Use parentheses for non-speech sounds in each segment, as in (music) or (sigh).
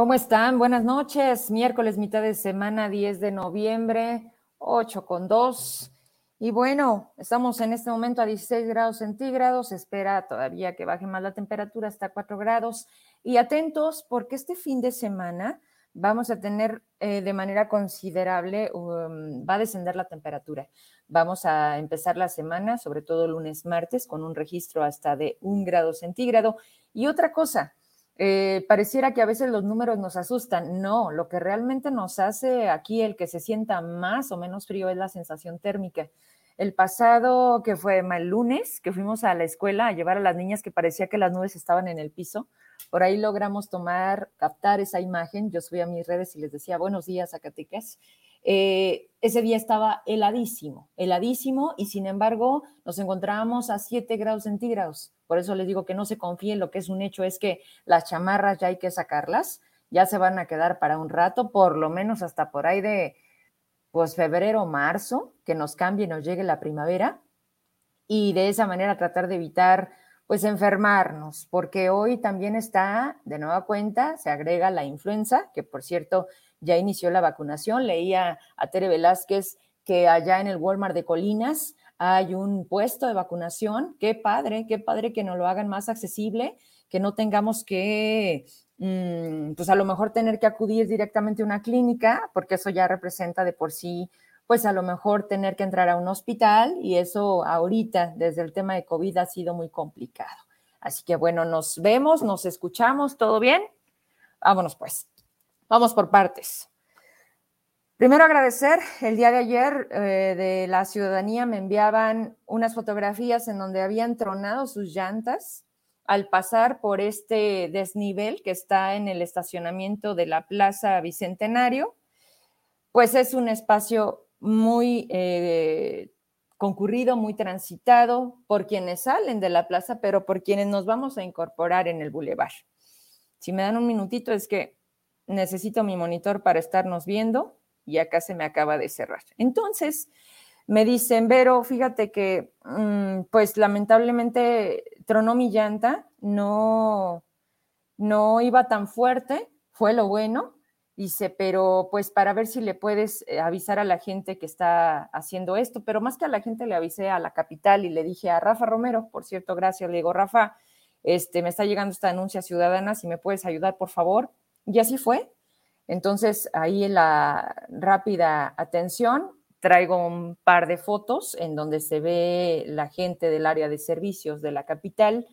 ¿Cómo están? Buenas noches. Miércoles, mitad de semana, 10 de noviembre, 8 con 2. Y bueno, estamos en este momento a 16 grados centígrados. Espera todavía que baje más la temperatura hasta 4 grados. Y atentos porque este fin de semana vamos a tener eh, de manera considerable, um, va a descender la temperatura. Vamos a empezar la semana, sobre todo lunes, martes, con un registro hasta de un grado centígrado. Y otra cosa, eh, pareciera que a veces los números nos asustan. No, lo que realmente nos hace aquí el que se sienta más o menos frío es la sensación térmica. El pasado, que fue el lunes, que fuimos a la escuela a llevar a las niñas que parecía que las nubes estaban en el piso, por ahí logramos tomar, captar esa imagen. Yo subí a mis redes y les decía buenos días, Zacatecas. Eh, ese día estaba heladísimo, heladísimo y sin embargo nos encontrábamos a 7 grados centígrados. Por eso les digo que no se confíen, lo que es un hecho es que las chamarras ya hay que sacarlas, ya se van a quedar para un rato, por lo menos hasta por ahí de pues febrero, marzo, que nos cambie, nos llegue la primavera y de esa manera tratar de evitar pues enfermarnos, porque hoy también está de nueva cuenta, se agrega la influenza, que por cierto ya inició la vacunación. Leía a Tere Velázquez que allá en el Walmart de Colinas hay un puesto de vacunación. Qué padre, qué padre que nos lo hagan más accesible, que no tengamos que, mm, pues a lo mejor tener que acudir directamente a una clínica, porque eso ya representa de por sí, pues a lo mejor tener que entrar a un hospital y eso ahorita, desde el tema de COVID, ha sido muy complicado. Así que bueno, nos vemos, nos escuchamos, ¿todo bien? Vámonos pues. Vamos por partes. Primero agradecer, el día de ayer eh, de la ciudadanía me enviaban unas fotografías en donde habían tronado sus llantas al pasar por este desnivel que está en el estacionamiento de la Plaza Bicentenario. Pues es un espacio muy eh, concurrido, muy transitado por quienes salen de la plaza, pero por quienes nos vamos a incorporar en el bulevar. Si me dan un minutito, es que necesito mi monitor para estarnos viendo y acá se me acaba de cerrar. Entonces, me dicen, Vero, fíjate que, mm, pues lamentablemente tronó mi llanta, no, no iba tan fuerte, fue lo bueno. Dice, pero pues para ver si le puedes eh, avisar a la gente que está haciendo esto, pero más que a la gente le avisé a la capital y le dije a Rafa Romero, por cierto, gracias, le digo, Rafa, este, me está llegando esta denuncia ciudadana, si me puedes ayudar, por favor. Y así fue. Entonces, ahí en la rápida atención, traigo un par de fotos en donde se ve la gente del área de servicios de la capital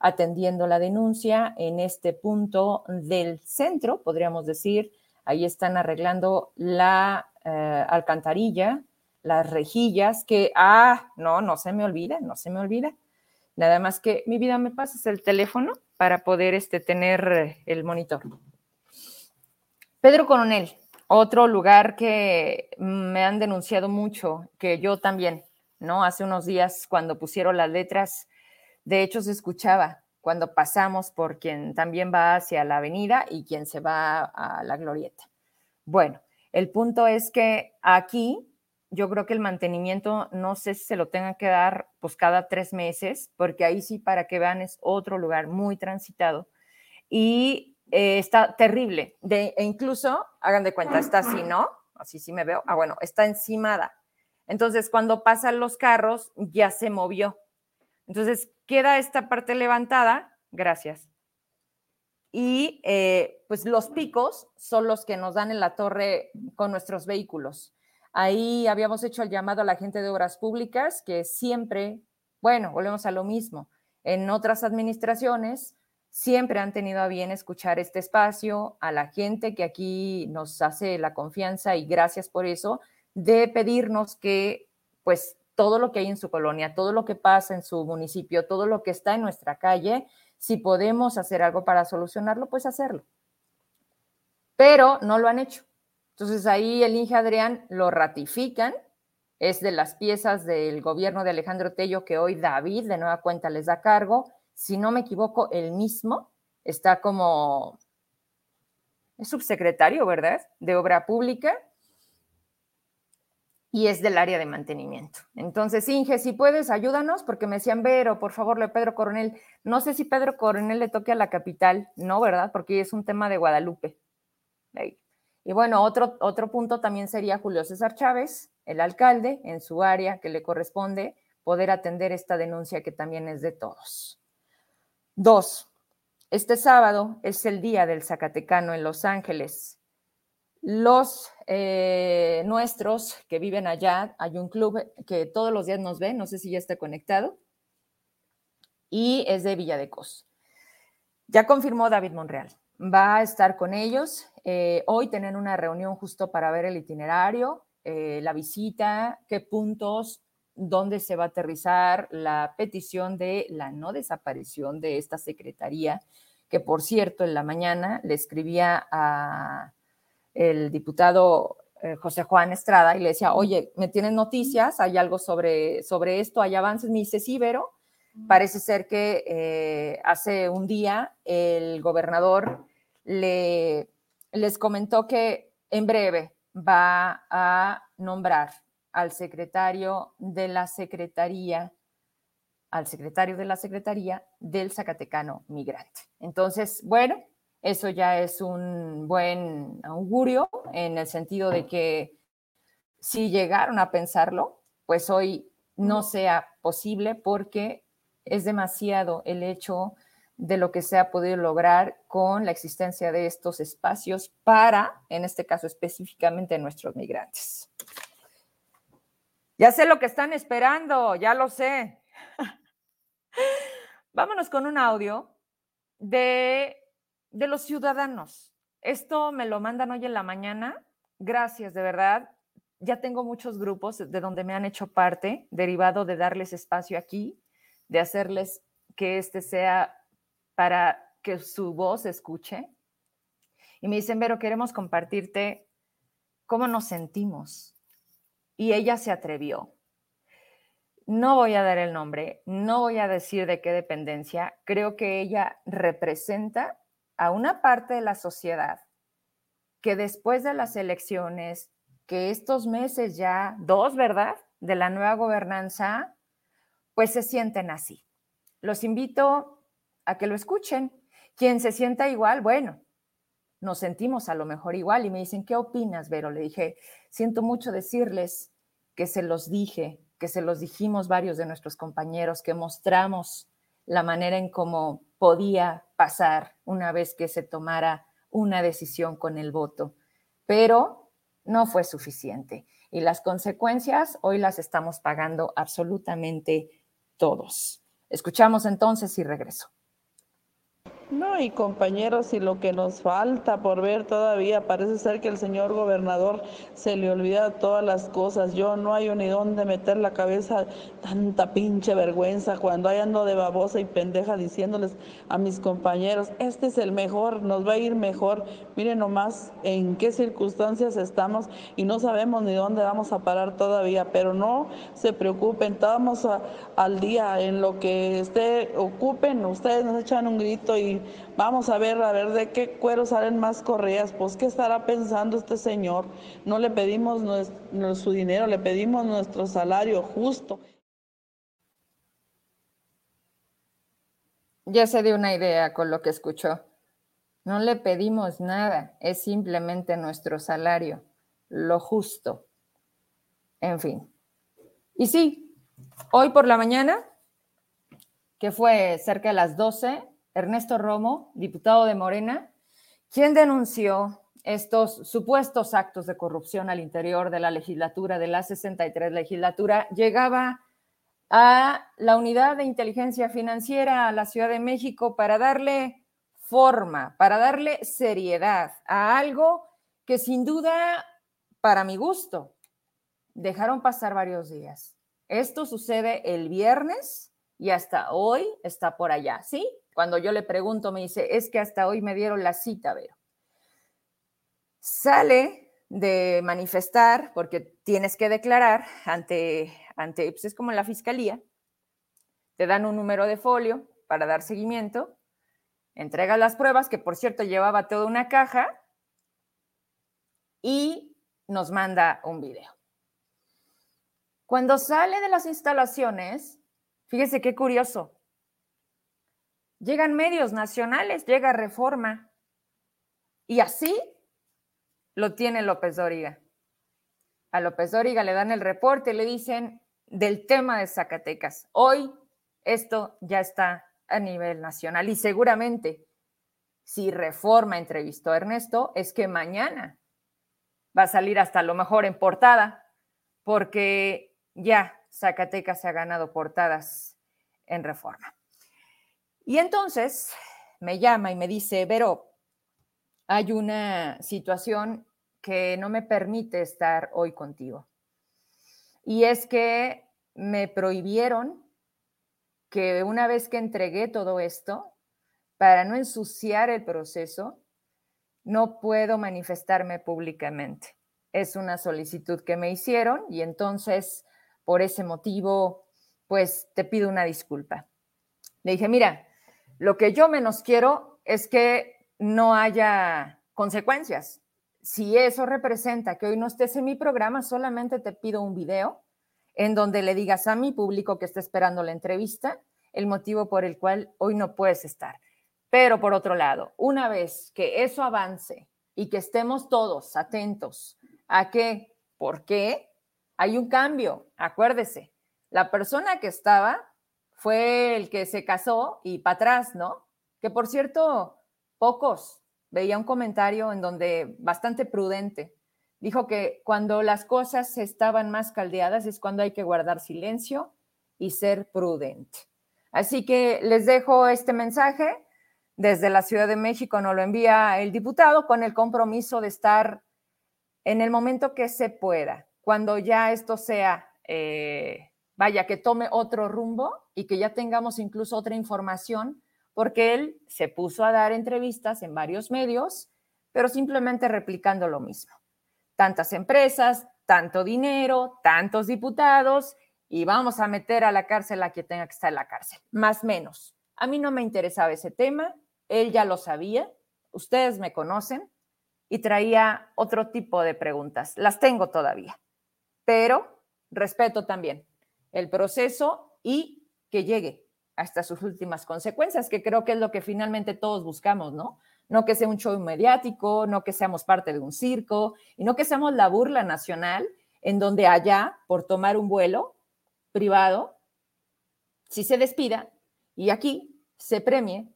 atendiendo la denuncia en este punto del centro, podríamos decir. Ahí están arreglando la eh, alcantarilla, las rejillas, que, ah, no, no se me olvida, no se me olvida. Nada más que mi vida me pases el teléfono para poder este, tener el monitor. Pedro Coronel, otro lugar que me han denunciado mucho, que yo también, ¿no? Hace unos días cuando pusieron las letras, de hecho se escuchaba cuando pasamos por quien también va hacia la avenida y quien se va a la glorieta. Bueno, el punto es que aquí yo creo que el mantenimiento, no sé si se lo tengan que dar pues cada tres meses, porque ahí sí, para que vean, es otro lugar muy transitado. Y eh, está terrible. De, e incluso, hagan de cuenta, está así, ¿no? Así sí me veo. Ah, bueno, está encimada. Entonces, cuando pasan los carros, ya se movió. Entonces, queda esta parte levantada, gracias. Y eh, pues los picos son los que nos dan en la torre con nuestros vehículos. Ahí habíamos hecho el llamado a la gente de obras públicas, que siempre, bueno, volvemos a lo mismo. En otras administraciones, siempre han tenido a bien escuchar este espacio, a la gente que aquí nos hace la confianza y gracias por eso, de pedirnos que pues todo lo que hay en su colonia, todo lo que pasa en su municipio, todo lo que está en nuestra calle, si podemos hacer algo para solucionarlo, pues hacerlo. Pero no lo han hecho. Entonces ahí el Inge Adrián lo ratifican, es de las piezas del gobierno de Alejandro Tello que hoy David de nueva cuenta les da cargo si no me equivoco, el mismo está como, es subsecretario, ¿verdad? De Obra Pública y es del área de mantenimiento. Entonces, Inge, si puedes, ayúdanos, porque me decían, Vero, por favor, le Pedro Coronel. No sé si Pedro Coronel le toque a la capital, no, ¿verdad? Porque es un tema de Guadalupe. Y bueno, otro, otro punto también sería Julio César Chávez, el alcalde, en su área que le corresponde poder atender esta denuncia que también es de todos. Dos, este sábado es el día del Zacatecano en Los Ángeles. Los eh, nuestros que viven allá, hay un club que todos los días nos ve, no sé si ya está conectado, y es de Villa de Cos. Ya confirmó David Monreal, va a estar con ellos. Eh, hoy tienen una reunión justo para ver el itinerario, eh, la visita, qué puntos, dónde se va a aterrizar la petición de la no desaparición de esta secretaría, que por cierto en la mañana le escribía a el diputado eh, José Juan Estrada y le decía, oye, ¿me tienen noticias? ¿Hay algo sobre, sobre esto? ¿Hay avances? Me dice, sí, Vero. Parece ser que eh, hace un día el gobernador le, les comentó que en breve va a nombrar al secretario de la Secretaría, al secretario de la Secretaría del Zacatecano Migrante. Entonces, bueno, eso ya es un buen augurio en el sentido de que si llegaron a pensarlo, pues hoy no sea posible porque es demasiado el hecho de lo que se ha podido lograr con la existencia de estos espacios para, en este caso específicamente, nuestros migrantes. Ya sé lo que están esperando, ya lo sé. Vámonos con un audio de, de los ciudadanos. Esto me lo mandan hoy en la mañana. Gracias, de verdad. Ya tengo muchos grupos de donde me han hecho parte, derivado de darles espacio aquí, de hacerles que este sea para que su voz se escuche. Y me dicen, Vero, queremos compartirte cómo nos sentimos y ella se atrevió. No voy a dar el nombre, no voy a decir de qué dependencia, creo que ella representa a una parte de la sociedad que después de las elecciones, que estos meses ya, dos, ¿verdad?, de la nueva gobernanza, pues se sienten así. Los invito a que lo escuchen. Quien se sienta igual, bueno, nos sentimos a lo mejor igual y me dicen, ¿qué opinas, Vero? Le dije, siento mucho decirles que se los dije, que se los dijimos varios de nuestros compañeros, que mostramos la manera en cómo podía pasar una vez que se tomara una decisión con el voto, pero no fue suficiente. Y las consecuencias hoy las estamos pagando absolutamente todos. Escuchamos entonces y regreso. No, y compañeros, y lo que nos falta por ver todavía, parece ser que el señor gobernador se le olvida todas las cosas. Yo no hay ni dónde meter la cabeza, tanta pinche vergüenza cuando hay ando de babosa y pendeja diciéndoles a mis compañeros, este es el mejor, nos va a ir mejor. Miren nomás en qué circunstancias estamos y no sabemos ni dónde vamos a parar todavía, pero no se preocupen, estamos al día en lo que esté, ocupen, ustedes nos echan un grito y vamos a ver, a ver de qué cuero salen más correas, pues qué estará pensando este señor. No le pedimos su dinero, le pedimos nuestro salario justo. Ya se dio una idea con lo que escuchó. No le pedimos nada, es simplemente nuestro salario, lo justo. En fin. Y sí, hoy por la mañana, que fue cerca de las 12, Ernesto Romo, diputado de Morena, quien denunció estos supuestos actos de corrupción al interior de la legislatura, de la 63 legislatura, llegaba a la unidad de inteligencia financiera a la Ciudad de México para darle forma, para darle seriedad a algo que sin duda, para mi gusto, dejaron pasar varios días. Esto sucede el viernes y hasta hoy está por allá, ¿sí? Cuando yo le pregunto, me dice, es que hasta hoy me dieron la cita, Vero. Sale de manifestar, porque tienes que declarar ante, ante pues es como la fiscalía, te dan un número de folio para dar seguimiento, entregas las pruebas, que por cierto llevaba toda una caja, y nos manda un video. Cuando sale de las instalaciones, fíjese qué curioso, Llegan medios nacionales, llega reforma. Y así lo tiene López Dóriga. A López Dóriga le dan el reporte, le dicen del tema de Zacatecas. Hoy esto ya está a nivel nacional y seguramente si Reforma entrevistó a Ernesto es que mañana va a salir hasta lo mejor en portada porque ya Zacatecas se ha ganado portadas en Reforma. Y entonces me llama y me dice, Vero, hay una situación que no me permite estar hoy contigo. Y es que me prohibieron que una vez que entregué todo esto, para no ensuciar el proceso, no puedo manifestarme públicamente. Es una solicitud que me hicieron y entonces, por ese motivo, pues te pido una disculpa. Le dije, mira, lo que yo menos quiero es que no haya consecuencias. Si eso representa que hoy no estés en mi programa, solamente te pido un video en donde le digas a mi público que está esperando la entrevista el motivo por el cual hoy no puedes estar. Pero por otro lado, una vez que eso avance y que estemos todos atentos a que, ¿por qué? Hay un cambio, acuérdese, la persona que estaba fue el que se casó y para atrás, ¿no? Que por cierto, pocos. Veía un comentario en donde bastante prudente. Dijo que cuando las cosas estaban más caldeadas es cuando hay que guardar silencio y ser prudente. Así que les dejo este mensaje. Desde la Ciudad de México nos lo envía el diputado con el compromiso de estar en el momento que se pueda, cuando ya esto sea, eh, vaya, que tome otro rumbo y que ya tengamos incluso otra información porque él se puso a dar entrevistas en varios medios, pero simplemente replicando lo mismo. Tantas empresas, tanto dinero, tantos diputados, y vamos a meter a la cárcel a quien tenga que estar en la cárcel, más menos. A mí no me interesaba ese tema, él ya lo sabía, ustedes me conocen, y traía otro tipo de preguntas. Las tengo todavía, pero respeto también el proceso y que llegue hasta sus últimas consecuencias, que creo que es lo que finalmente todos buscamos, ¿no? No que sea un show mediático, no que seamos parte de un circo y no que seamos la burla nacional en donde allá, por tomar un vuelo privado, si se despida y aquí se premie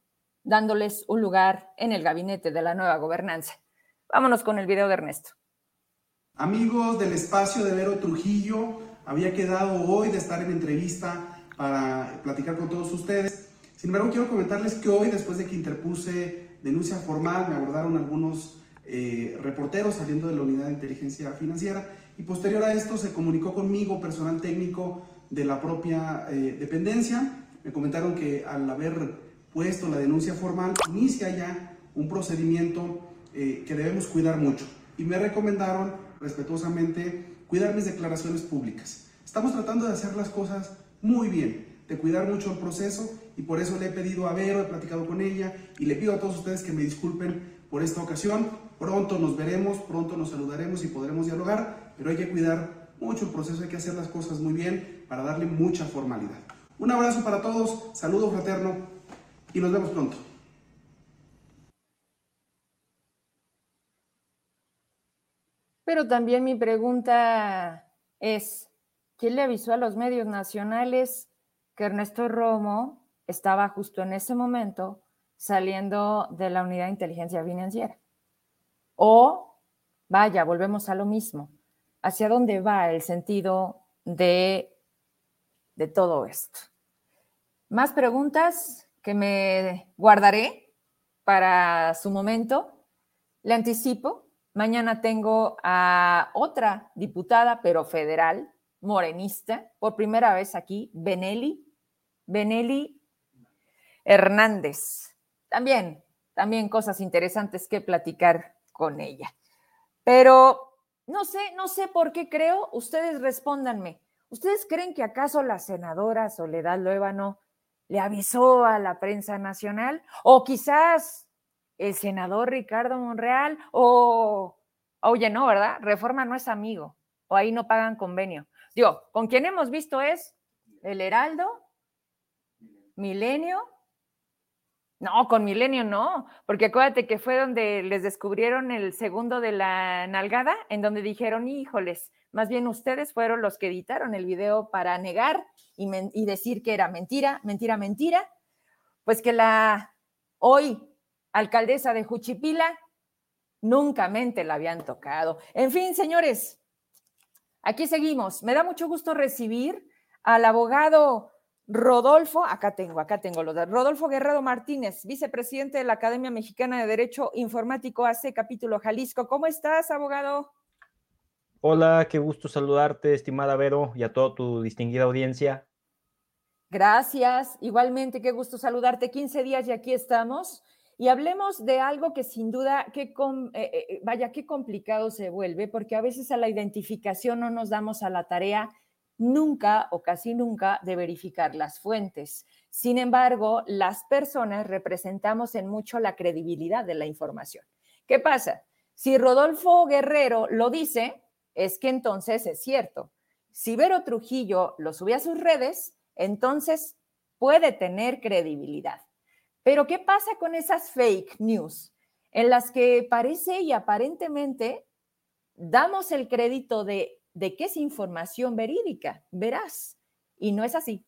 dándoles un lugar en el gabinete de la nueva gobernanza. Vámonos con el video de Ernesto. Amigos del espacio de Vero Trujillo, había quedado hoy de estar en entrevista para platicar con todos ustedes. Sin embargo, quiero comentarles que hoy, después de que interpuse denuncia formal, me abordaron algunos eh, reporteros saliendo de la unidad de inteligencia financiera y posterior a esto se comunicó conmigo personal técnico de la propia eh, dependencia. Me comentaron que al haber puesto la denuncia formal, inicia ya un procedimiento eh, que debemos cuidar mucho. Y me recomendaron respetuosamente cuidar mis declaraciones públicas. Estamos tratando de hacer las cosas muy bien, de cuidar mucho el proceso y por eso le he pedido a Vero, he platicado con ella y le pido a todos ustedes que me disculpen por esta ocasión. Pronto nos veremos, pronto nos saludaremos y podremos dialogar, pero hay que cuidar mucho el proceso, hay que hacer las cosas muy bien para darle mucha formalidad. Un abrazo para todos, saludo fraterno y nos vemos pronto. Pero también mi pregunta es, ¿quién le avisó a los medios nacionales que Ernesto Romo estaba justo en ese momento saliendo de la unidad de inteligencia financiera? O, vaya, volvemos a lo mismo. ¿Hacia dónde va el sentido de, de todo esto? Más preguntas que me guardaré para su momento. Le anticipo, mañana tengo a otra diputada, pero federal, morenista, por primera vez aquí, Benelli, Benelli Hernández. También, también cosas interesantes que platicar con ella. Pero no sé, no sé por qué creo, ustedes respóndanme. ¿Ustedes creen que acaso la senadora Soledad Luébano le avisó a la prensa nacional? ¿O quizás el senador Ricardo Monreal? ¿O, oye, no, verdad? Reforma no es amigo. ¿O ahí no pagan convenio? Con quien hemos visto es el Heraldo, Milenio No, con Milenio no, porque acuérdate que fue donde les descubrieron el segundo de la nalgada, en donde dijeron, híjoles, más bien ustedes fueron los que editaron el video para negar y, y decir que era mentira, mentira, mentira. Pues que la hoy alcaldesa de Juchipila nunca mente la habían tocado. En fin, señores, aquí seguimos. Me da mucho gusto recibir al abogado Rodolfo, acá tengo, acá tengo los de Rodolfo Guerrero Martínez, vicepresidente de la Academia Mexicana de Derecho Informático AC Capítulo Jalisco. ¿Cómo estás, abogado? Hola, qué gusto saludarte, estimada Vero, y a toda tu distinguida audiencia. Gracias, igualmente, qué gusto saludarte. 15 días y aquí estamos. Y hablemos de algo que sin duda, que eh, eh, vaya, qué complicado se vuelve, porque a veces a la identificación no nos damos a la tarea nunca o casi nunca de verificar las fuentes. Sin embargo, las personas representamos en mucho la credibilidad de la información. ¿Qué pasa? Si Rodolfo Guerrero lo dice, es que entonces es cierto. Si Vero Trujillo lo sube a sus redes, entonces puede tener credibilidad. Pero ¿qué pasa con esas fake news en las que parece y aparentemente damos el crédito de de que es información verídica, verás, y no es así.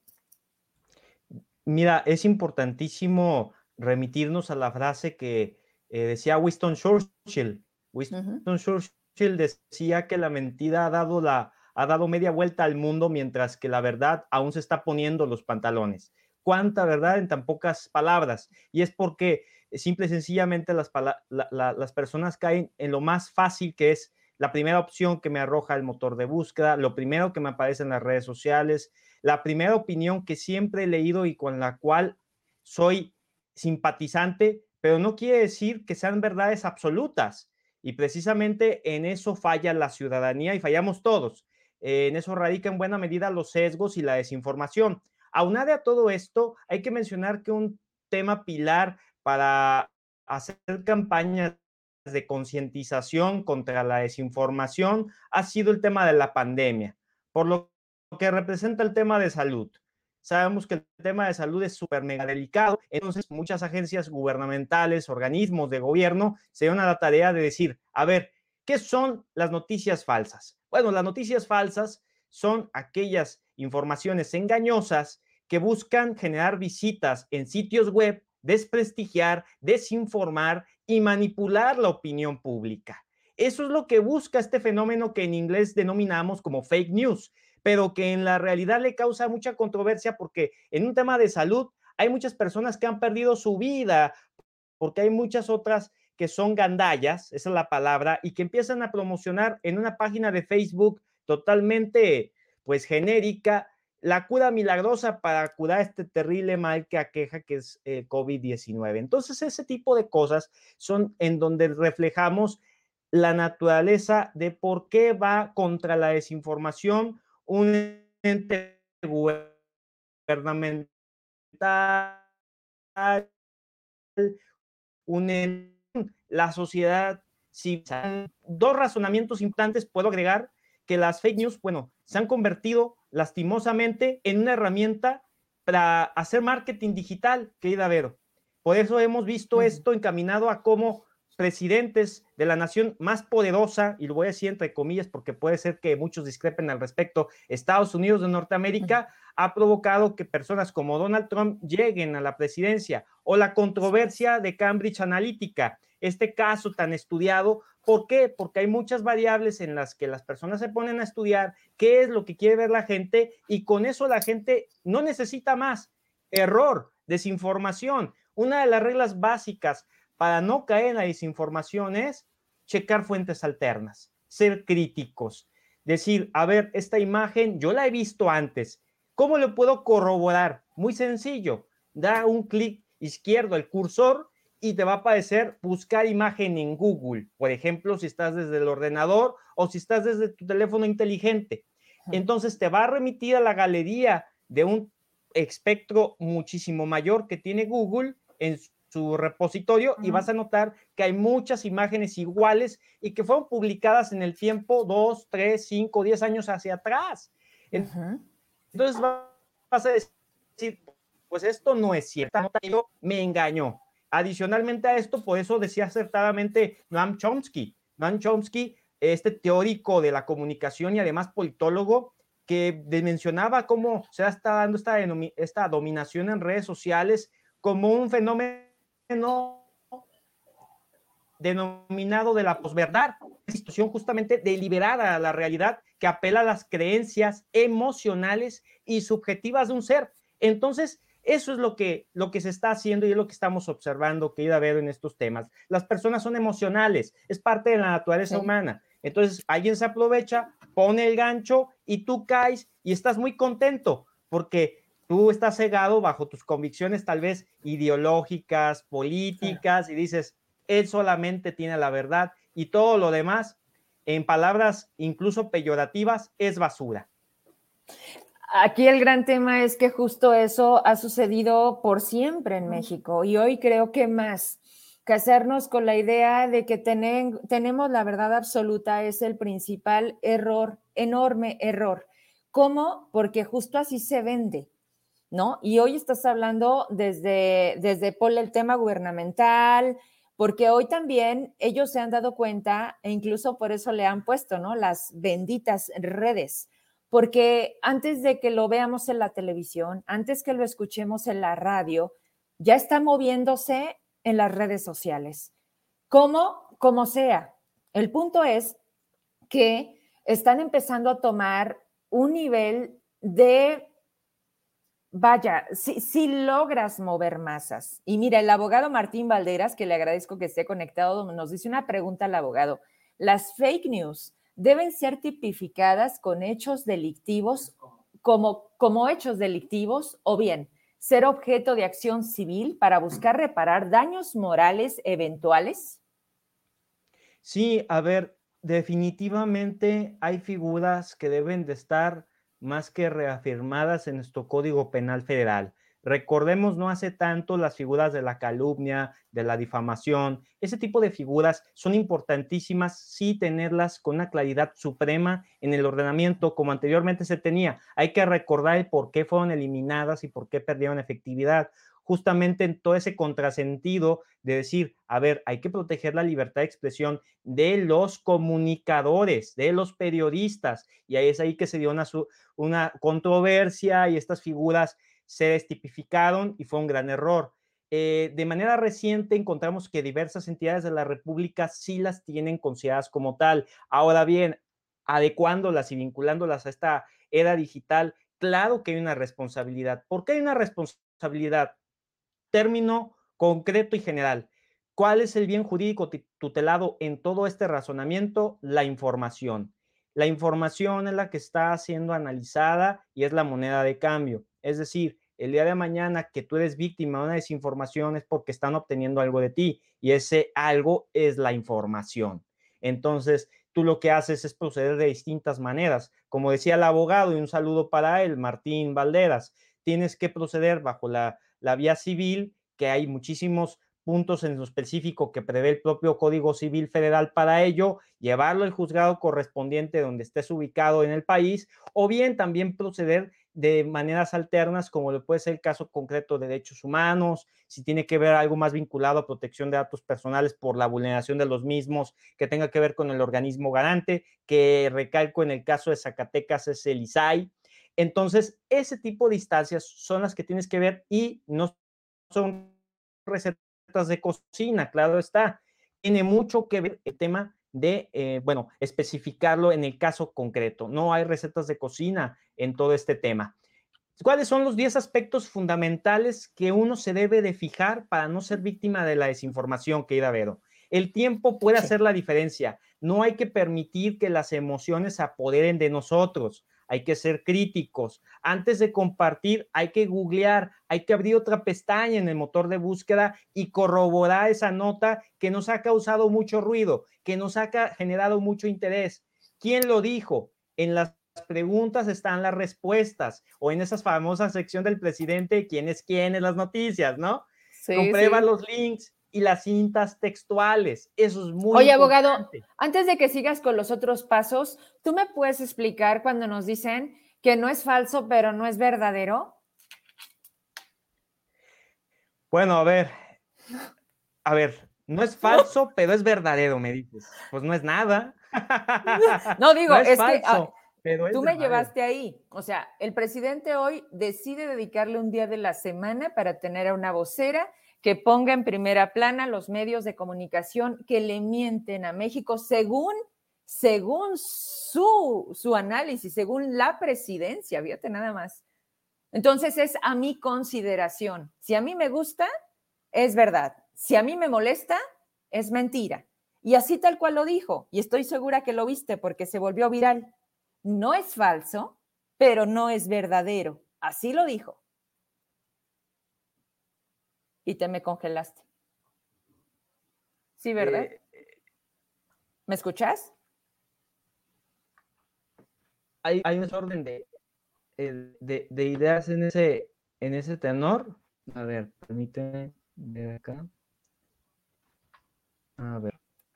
Mira, es importantísimo remitirnos a la frase que eh, decía Winston Churchill. Winston Churchill decía que la mentira ha dado, la, ha dado media vuelta al mundo mientras que la verdad aún se está poniendo los pantalones. ¿Cuánta verdad en tan pocas palabras? Y es porque simple y sencillamente las, personas caen en lo más fácil que es la primera opción que me arroja el motor de búsqueda, lo primero que me aparece en las redes sociales, la primera opinión que siempre he leído y con la cual soy simpatizante, pero no quiere decir que sean verdades absolutas. Y precisamente en eso falla la ciudadanía y fallamos todos. en eso radica en buena medida los sesgos y la desinformación. Aunado a todo esto, hay que mencionar que un tema pilar para hacer campañas de concientización contra la desinformación ha sido el tema de la pandemia, por lo que representa el tema de salud. Sabemos que el tema de salud es súper mega delicado, entonces muchas agencias gubernamentales, organismos de gobierno se dan a la tarea de decir, a ver, ¿qué son las noticias falsas? Bueno, las noticias falsas son aquellas informaciones engañosas que buscan generar visitas en sitios web, desprestigiar, desinformar y manipular la opinión pública. Eso es lo que busca este fenómeno que en inglés denominamos como fake news, pero que en la realidad le causa mucha controversia porque en un tema de salud hay muchas personas que han perdido su vida, porque hay muchas otras que son gandallas, esa es la palabra, y que empiezan a promocionar en una página de Facebook totalmente pues genérica la cura milagrosa para curar este terrible mal que aqueja que es el COVID-19. Entonces, ese tipo de cosas son en donde reflejamos la naturaleza de por qué va contra la desinformación un ente gubernamental, un la sociedad civil. Dos razonamientos importantes puedo agregar que las fake news, bueno, se han convertido lastimosamente en una herramienta para hacer marketing digital, querida Vero. Por eso hemos visto esto encaminado a cómo presidentes de la nación más poderosa, y lo voy a decir entre comillas porque puede ser que muchos discrepen al respecto, Estados Unidos de Norteamérica, ha provocado que personas como Donald Trump lleguen a la presidencia o la controversia de Cambridge Analytica, este caso tan estudiado ¿Por qué? Porque hay muchas variables en las que las personas se ponen a estudiar qué es lo que quiere ver la gente y con eso la gente no necesita más. Error, desinformación. Una de las reglas básicas para no caer en la desinformación es checar fuentes alternas, ser críticos, decir, a ver, esta imagen yo la he visto antes. ¿Cómo lo puedo corroborar? Muy sencillo. Da un clic izquierdo al cursor y te va a aparecer buscar imagen en Google, por ejemplo, si estás desde el ordenador o si estás desde tu teléfono inteligente. Entonces te va a remitir a la galería de un espectro muchísimo mayor que tiene Google en su repositorio y vas a notar que hay muchas imágenes iguales y que fueron publicadas en el tiempo 2, 3, 5, 10 años hacia atrás. Entonces vas a decir, pues esto no es cierto, me engañó adicionalmente a esto, por eso decía acertadamente Noam Chomsky. Noam Chomsky, este teórico de la comunicación y además politólogo, que mencionaba cómo se está dando esta, esta dominación en redes sociales como un fenómeno denominado de la posverdad, una situación justamente deliberada a la realidad que apela a las creencias emocionales y subjetivas de un ser. Entonces, eso es lo que, lo que se está haciendo y es lo que estamos observando, que a ver en estos temas. Las personas son emocionales, es parte de la naturaleza humana. Entonces, alguien se aprovecha, pone el gancho y tú caes y estás muy contento porque tú estás cegado bajo tus convicciones tal vez ideológicas, políticas y dices, él solamente tiene la verdad y todo lo demás, en palabras incluso peyorativas, es basura. Aquí el gran tema es que justo eso ha sucedido por siempre en México y hoy creo que más casarnos con la idea de que tenemos la verdad absoluta es el principal error, enorme error. ¿Cómo? Porque justo así se vende, ¿no? Y hoy estás hablando desde, desde el tema gubernamental, porque hoy también ellos se han dado cuenta e incluso por eso le han puesto, ¿no? Las benditas redes, porque antes de que lo veamos en la televisión, antes que lo escuchemos en la radio, ya está moviéndose en las redes sociales. Como, como sea. El punto es que están empezando a tomar un nivel de, vaya, si, logras mover masas. Y mira, el abogado Martín Valderas, que le agradezco que esté conectado, nos dice una pregunta al abogado. Las fake news deben ser tipificadas con hechos delictivos como, como hechos delictivos o bien ser objeto de acción civil para buscar reparar daños morales eventuales? Sí, a ver, definitivamente hay figuras que deben de estar más que reafirmadas en nuestro Código Penal Federal. Recordemos no hace tanto las figuras de la calumnia, de la difamación. Ese tipo de figuras son importantísimas sí tenerlas con una claridad suprema en el ordenamiento como anteriormente se tenía. Hay que recordar el por qué fueron eliminadas y por qué perdieron efectividad justamente en todo ese contrasentido de decir, a ver, hay que proteger la libertad de expresión de los comunicadores, de los periodistas, y ahí es ahí que se dio una, una controversia y estas figuras se destipificaron y fue un gran error. Eh, de manera reciente encontramos que diversas entidades de la República sí las tienen consideradas como tal. Ahora bien, adecuándolas y vinculándolas a esta era digital, claro que hay una responsabilidad. ¿Por qué hay una responsabilidad? Término concreto y general. ¿Cuál es el bien jurídico tutelado en todo este razonamiento? La información. La información es la que está siendo analizada y es la moneda de cambio. Es decir, el día de mañana que tú eres víctima de una desinformación es porque están obteniendo algo de ti y ese algo es la información. Entonces, tú lo que haces es proceder de distintas maneras. Como decía el abogado, y un saludo para él, Martín Valderas, tienes que proceder bajo la, la vía civil, que hay muchísimos puntos en lo específico que prevé el propio Código Civil Federal para ello, llevarlo al juzgado correspondiente donde estés ubicado en el país, o bien también proceder de maneras alternas, como lo puede ser el caso concreto de derechos humanos, si tiene que ver algo más vinculado a protección de datos personales por la vulneración de los mismos, que tenga que ver con el organismo garante, que recalco en el caso de Zacatecas es el ISAI. Entonces, ese tipo de instancias son las que tienes que ver y no son recetas de cocina, claro está. Tiene mucho que ver el tema de, eh, bueno, especificarlo en el caso concreto. No hay recetas de cocina en todo este tema. ¿Cuáles son los 10 aspectos fundamentales que uno se debe de fijar para no ser víctima de la desinformación, querida Vero? El tiempo puede hacer la diferencia. No hay que permitir que las emociones se apoderen de nosotros hay que ser críticos. Antes de compartir, hay que googlear, hay que abrir otra pestaña en el motor de búsqueda y corroborar esa nota que nos ha causado mucho ruido, que nos ha generado mucho interés. ¿Quién lo dijo? En las preguntas están las respuestas o en esa famosa sección del presidente, quién es quién en las noticias, ¿no? Comprueba los links y las cintas textuales. Eso es muy Oye, abogado, antes de que sigas con los otros pasos, ¿tú me puedes explicar cuando nos dicen que no es falso, pero no es verdadero? Bueno, a ver, a ver, no es falso, pero es verdadero, me dices. Pues no es nada. (laughs) No digo, (laughs) es, que tú me llevaste ahí. O sea, el presidente hoy decide dedicarle un día de la semana para tener a una vocera que ponga en primera plana los medios de comunicación que le mienten a México según, según su, su análisis, según la presidencia, fíjate nada más. Entonces es a mi consideración. Si a mí me gusta, es verdad. Si a mí me molesta, es mentira. Y así tal cual lo dijo, y estoy segura que lo viste porque se volvió viral. No es falso, pero no es verdadero. Así lo dijo. Y te me congelaste. Sí, ¿verdad? Eh, ¿Me escuchas? Hay, hay un orden de, de, de, ideas en ese, en ese tenor. A ver, permíteme ver acá. A ver.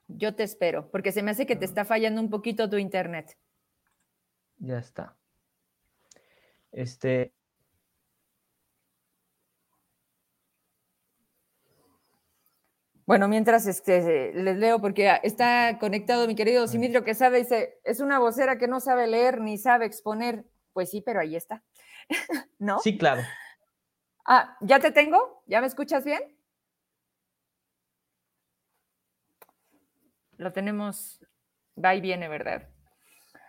Yo te espero, porque se me hace que te está fallando un poquito tu internet. Ya está. Este. Bueno, mientras este, les leo, porque está conectado mi querido Simitrio Quesada, dice, es una vocera que no sabe leer ni sabe exponer. Pues sí, pero ahí está. (laughs) ¿No? Sí, claro. Ah, ¿ya te tengo? ¿Ya me escuchas bien? Lo tenemos, va y viene, ¿verdad?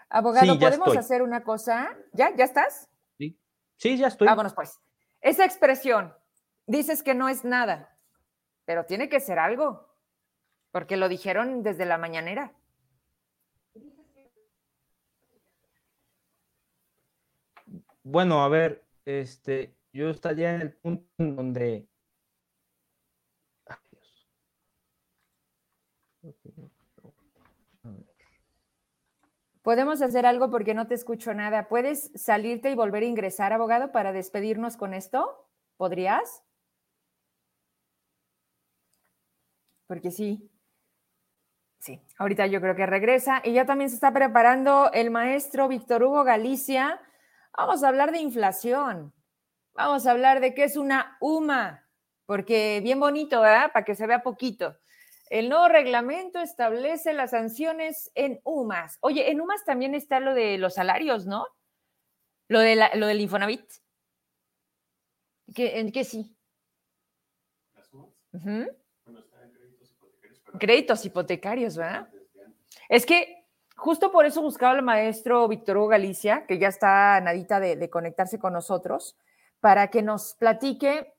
Abogado, ¿podemos hacer una cosa? ¿Ya? ¿Ya estás? Sí. Sí, ya estoy. Vámonos pues. Esa expresión, dices que no es nada, pero tiene que ser algo, porque lo dijeron desde la mañanera. Bueno, a ver, este, yo estaría en el punto en donde Podemos hacer algo porque no te escucho nada. ¿Puedes salirte y volver a ingresar, abogado, para despedirnos con esto? ¿Podrías? Porque sí. Sí, ahorita yo creo que regresa. Y ya también se está preparando el maestro Víctor Hugo Galicia. Vamos a hablar de inflación. Vamos a hablar de qué es una UMA. Porque bien bonito, ¿verdad? Para que se vea poquito. El nuevo reglamento establece las sanciones en UMAS. Oye, en UMAS también está lo de los salarios, ¿no? Lo, de lo del Infonavit. ¿En qué sí? Las UMAS. bueno, está en créditos hipotecarios. Créditos hipotecarios, ¿verdad? Es que justo por eso buscaba al maestro Víctor Hugo Galicia, que ya está nadita de, de conectarse con nosotros, para que nos platique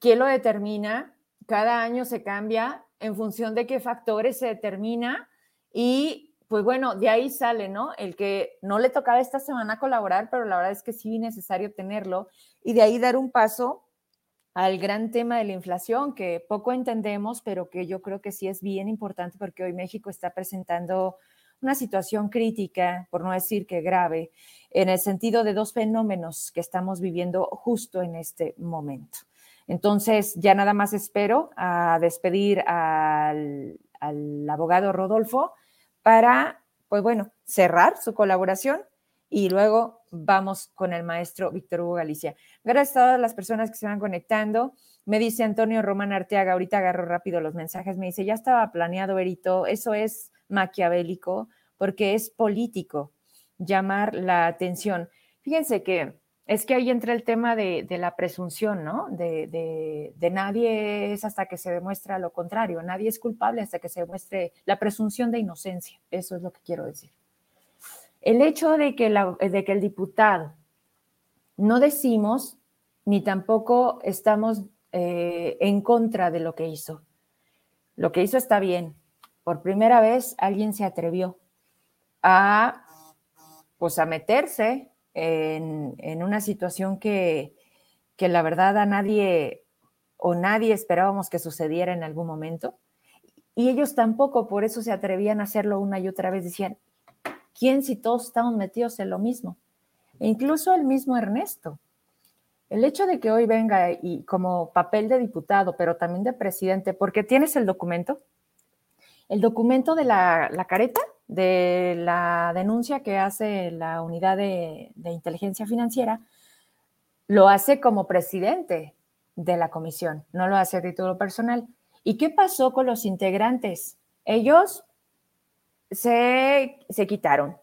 qué lo determina. Cada año se cambia en función de qué factores se determina y pues bueno, de ahí sale, ¿no? El que no le tocaba esta semana colaborar, pero la verdad es que sí necesario tenerlo y de ahí dar un paso al gran tema de la inflación, que poco entendemos, pero que yo creo que sí es bien importante porque hoy México está presentando una situación crítica, por no decir que grave, en el sentido de dos fenómenos que estamos viviendo justo en este momento. Entonces, ya nada más espero a despedir al, abogado Rodolfo para, pues bueno, cerrar su colaboración y luego vamos con el maestro Víctor Hugo Galicia. Gracias a todas las personas que se van conectando. Me dice Antonio Román Arteaga, ahorita agarro rápido los mensajes, me dice, ya estaba planeado, Berito, eso es maquiavélico porque es político llamar la atención. Fíjense que es que ahí entra el tema de, la presunción, ¿no? De, nadie es hasta que se demuestra lo contrario, nadie es culpable hasta que se demuestre la presunción de inocencia, eso es lo que quiero decir. El hecho de que, el diputado no decimos ni tampoco estamos eh, en contra de lo que hizo. Lo que hizo está bien. Por primera vez alguien se atrevió a, pues, a meterse en, una situación que, que la verdad a nadie o nadie esperábamos que sucediera en algún momento. Y ellos tampoco, por eso se atrevían a hacerlo una y otra vez. Decían, ¿quién si todos estamos metidos en lo mismo? E incluso el mismo Ernesto. El hecho de que hoy venga y como papel de diputado, pero también de presidente, porque tienes el documento, el documento de la, la careta de la denuncia que hace la unidad de, inteligencia financiera, lo hace como presidente de la comisión, no lo hace a título personal. ¿Y qué pasó con los integrantes? Ellos se, se quitaron.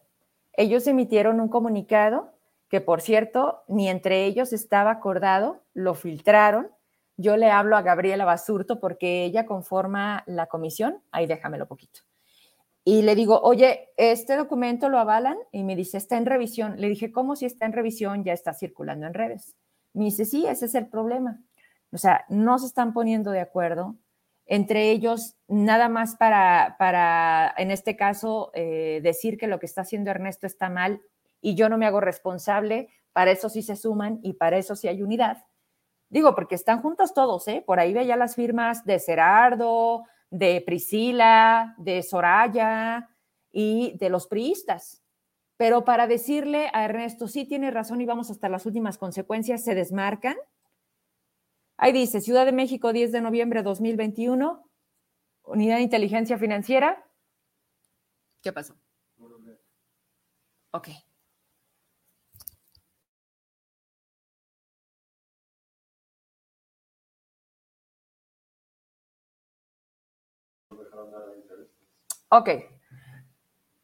Ellos emitieron un comunicado que, por cierto, ni entre ellos estaba acordado, lo filtraron. Yo le hablo a Gabriela Basurto porque ella conforma la comisión. Ahí déjamelo poquito. Y le digo, oye, ¿este documento lo avalan? Y me dice, está en revisión. Le dije, ¿cómo si está en revisión ya está circulando en redes? Me dice, sí, ese es el problema. O sea, no se están poniendo de acuerdo. Entre ellos, nada más para, para en este caso, eh, decir que lo que está haciendo Ernesto está mal y yo no me hago responsable, para eso sí se suman y para eso sí hay unidad. Digo, porque están juntos todos, ¿eh? Por ahí veía las firmas de Cerardo, de Priscila, de Soraya y de los priistas. Pero para decirle a Ernesto, sí tiene razón y vamos hasta las últimas consecuencias, se desmarcan. Ahí dice, Ciudad de México, 10 de noviembre de 2021, Unidad de Inteligencia Financiera. ¿Qué pasó? Ok. Ok.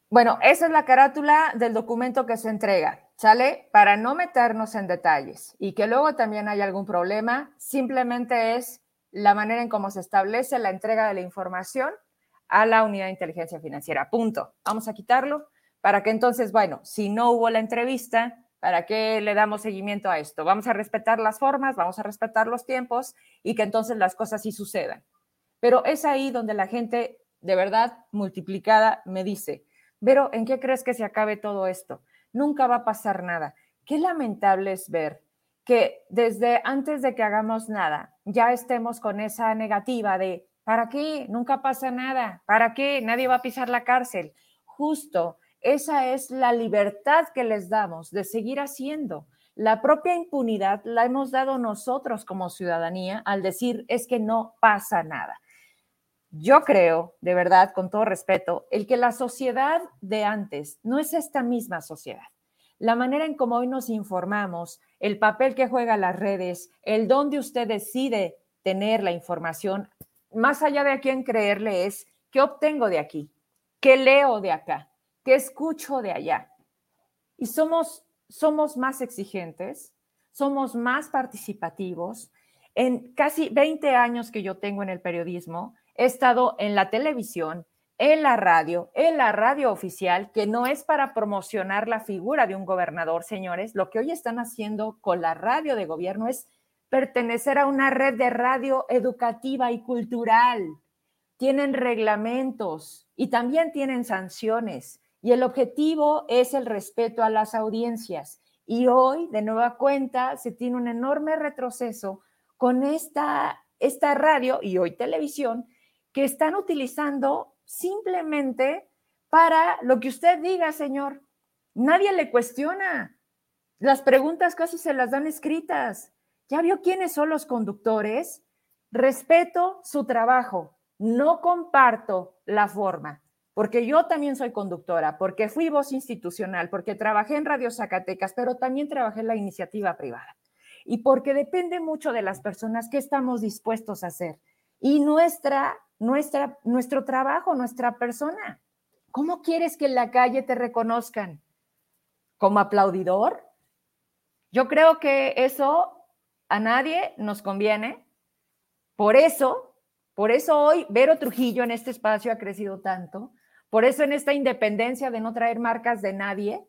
Bueno, esa es la carátula del documento que se entrega, ¿sale? Para no meternos en detalles y que luego también haya algún problema, simplemente es la manera en cómo se establece la entrega de la información a la unidad de inteligencia financiera. Punto. Vamos a quitarlo para que entonces, bueno, si no hubo la entrevista, ¿para qué le damos seguimiento a esto? Vamos a respetar las formas, vamos a respetar los tiempos y que entonces las cosas sí sucedan. Pero es ahí donde la gente de verdad multiplicada me dice, pero ¿en qué crees que se acabe todo esto? Nunca va a pasar nada. Qué lamentable es ver que desde antes de que hagamos nada, ya estemos con esa negativa de, ¿para qué? Nunca pasa nada. ¿Para qué? Nadie va a pisar la cárcel. Justo, esa es la libertad que les damos de seguir haciendo. La propia impunidad la hemos dado nosotros como ciudadanía al decir es que no pasa nada. Yo creo, de verdad, con todo respeto, el que la sociedad de antes no es esta misma sociedad. La manera en cómo hoy nos informamos, el papel que juega las redes, el dónde usted decide tener la información, más allá de a quién creerle es, ¿qué obtengo de aquí? ¿Qué leo de acá? ¿Qué escucho de allá? Y somos, somos más exigentes, somos más participativos. En casi 20 años que yo tengo en el periodismo, he estado en la televisión, en la radio, en la radio oficial, que no es para promocionar la figura de un gobernador, señores. Lo que hoy están haciendo con la radio de gobierno es pertenecer a una red de radio educativa y cultural. Tienen reglamentos y también tienen sanciones. Y el objetivo es el respeto a las audiencias. Y hoy, de nueva cuenta, se tiene un enorme retroceso con esta, esta radio y hoy televisión que están utilizando simplemente para lo que usted diga, señor. Nadie le cuestiona. Las preguntas casi se las dan escritas. ¿Ya vio quiénes son los conductores? Respeto su trabajo. No comparto la forma, porque yo también soy conductora, porque fui voz institucional, porque trabajé en Radio Zacatecas, pero también trabajé en la iniciativa privada. Y porque depende mucho de las personas que estamos dispuestos a hacer. Y nuestra nuestra, nuestro trabajo, nuestra persona. ¿Cómo quieres que en la calle te reconozcan? ¿Como aplaudidor? Yo creo que eso a nadie nos conviene. Por eso, por eso hoy Vero Trujillo en este espacio ha crecido tanto. Por eso en esta independencia de no traer marcas de nadie,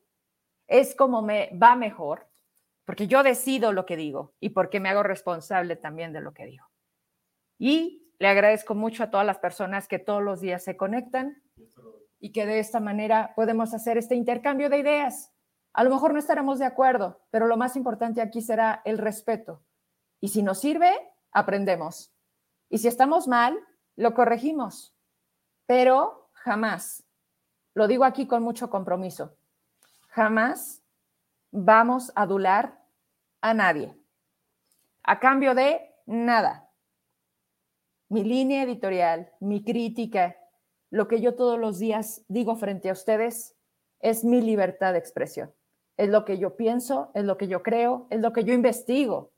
es como me va mejor, porque yo decido lo que digo y porque me hago responsable también de lo que digo. Y le agradezco mucho a todas las personas que todos los días se conectan y que de esta manera podemos hacer este intercambio de ideas. A lo mejor no estaremos de acuerdo, pero lo más importante aquí será el respeto. Y si nos sirve, aprendemos. Y si estamos mal, lo corregimos. Pero jamás, lo digo aquí con mucho compromiso, jamás vamos a adular a nadie. A cambio de nada mi línea editorial, mi crítica, lo que yo todos los días digo frente a ustedes es mi libertad de expresión. Es lo que yo pienso, es lo que yo creo, es lo que yo investigo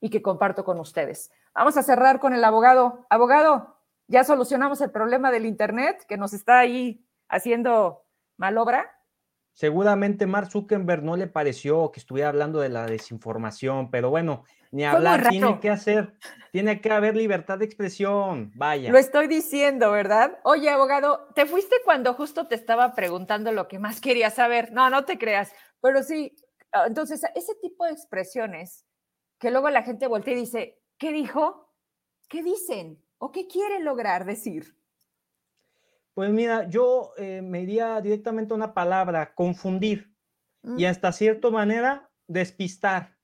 y que comparto con ustedes. Vamos a cerrar con el abogado. Abogado, ya solucionamos el problema del Internet que nos está ahí haciendo malobra. Seguramente Mark Zuckerberg no le pareció que estuviera hablando de la desinformación, pero bueno, ni hablar, tiene que hacer, tiene que haber libertad de expresión, vaya. Lo estoy diciendo, ¿verdad? Oye, abogado, ¿te fuiste cuando justo te estaba preguntando lo que más quería saber? No, no te creas, pero sí, ah, entonces, ese tipo de expresiones que luego la gente voltea y dice, ¿qué dijo? ¿Qué dicen? ¿O qué quieren lograr decir? Pues mira, yo eh, me iría directamente a una palabra, confundir, y mm. hasta cierta manera despistar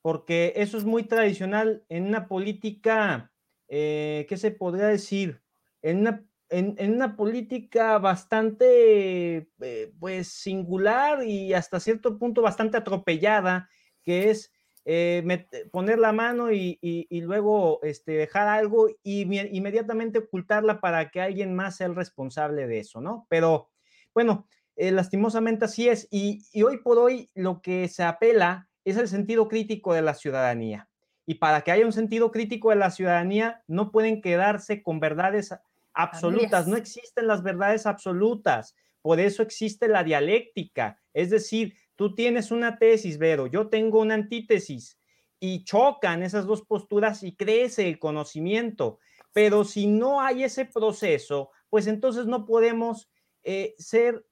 porque eso es muy tradicional en una política, eh, ¿qué se podría decir? En una, en, una política bastante, eh, pues, singular y hasta cierto punto bastante atropellada, que es eh, poner la mano y, luego este, dejar algo y inmediatamente ocultarla para que alguien más sea el responsable de eso, ¿no? Pero bueno, lastimosamente así es. Y, y, hoy por hoy lo que se apela es el sentido crítico de la ciudadanía. Y para que haya un sentido crítico de la ciudadanía, no pueden quedarse con verdades absolutas, no existen las verdades absolutas, por eso existe la dialéctica, es decir, tú tienes una tesis, Vero, yo tengo una antítesis y chocan esas dos posturas y crece el conocimiento, pero si no hay ese proceso, pues entonces no podemos eh, ser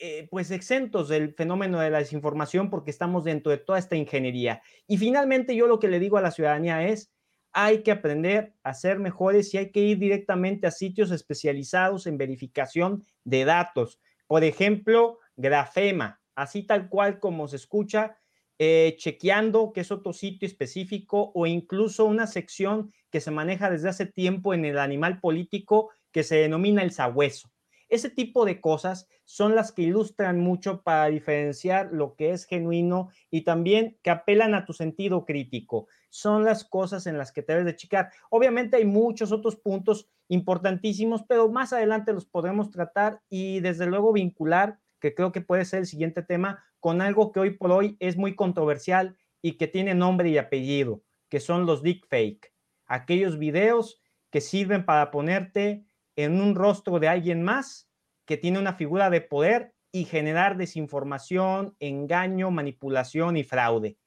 eh, pues exentos del fenómeno de la desinformación porque estamos dentro de toda esta ingeniería. Y finalmente yo lo que le digo a la ciudadanía es, hay que aprender a ser mejores y hay que ir directamente a sitios especializados en verificación de datos. Por ejemplo, Grafema, así tal cual como se escucha, eh, chequeando, que es otro sitio específico, o incluso una sección que se maneja desde hace tiempo en el animal político que se denomina el sabueso. Ese tipo de cosas son las que ilustran mucho para diferenciar lo que es genuino y también que apelan a tu sentido crítico. Son las cosas en las que te debes de chicar. Obviamente hay muchos otros puntos importantísimos, pero más adelante los podremos tratar y desde luego vincular, que creo que puede ser el siguiente tema, con algo que hoy por hoy es muy controversial y que tiene nombre y apellido, que son los deepfake, aquellos videos que sirven para ponerte en un rostro de alguien más que tiene una figura de poder y generar desinformación, engaño, manipulación y fraude,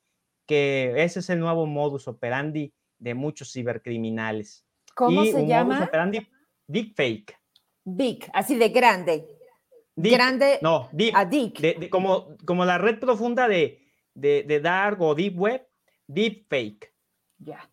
que ese es el nuevo modus operandi de muchos cibercriminales. ¿Cómo se llama? Modus operandi big fake. Big, así de grande. Grande. No, deep. A ah, como, como la red profunda de, de, de Dark o Deep Web, deep fake. Ya.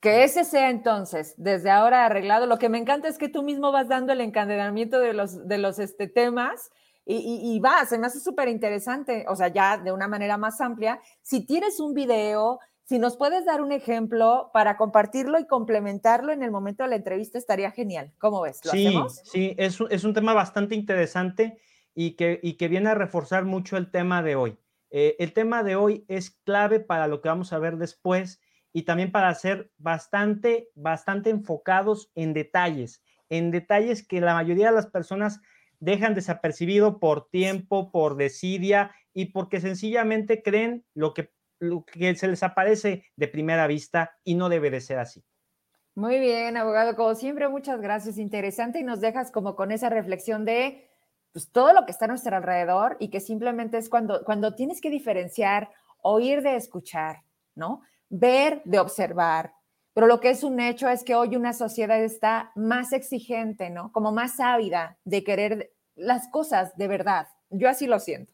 Que ese sea entonces, desde ahora arreglado. Lo que me encanta es que tú mismo vas dando el encadenamiento de los, de los este, temas y, y, y va, se me hace súper interesante, o sea, ya de una manera más amplia. Si tienes un video, si nos puedes dar un ejemplo para compartirlo y complementarlo en el momento de la entrevista, estaría genial. ¿Cómo ves? ¿Lo sí, sí, es, es, un tema bastante interesante y que, y que viene a reforzar mucho el tema de hoy. Eh, el tema de hoy es clave para lo que vamos a ver después y también para ser bastante, bastante enfocados en detalles, en detalles que la mayoría de las personas dejan desapercibido por tiempo, por desidia y porque sencillamente creen lo que, lo que se les aparece de primera vista y no debe de ser así. Muy bien, abogado, como siempre, muchas gracias. Interesante y nos dejas como con esa reflexión de pues, todo lo que está a nuestro alrededor y que simplemente es cuando, cuando tienes que diferenciar, oír de escuchar, ¿no? ver de observar. Pero lo que es un hecho es que hoy una sociedad está más exigente, ¿no? Como más ávida de querer las cosas de verdad. Yo así lo siento.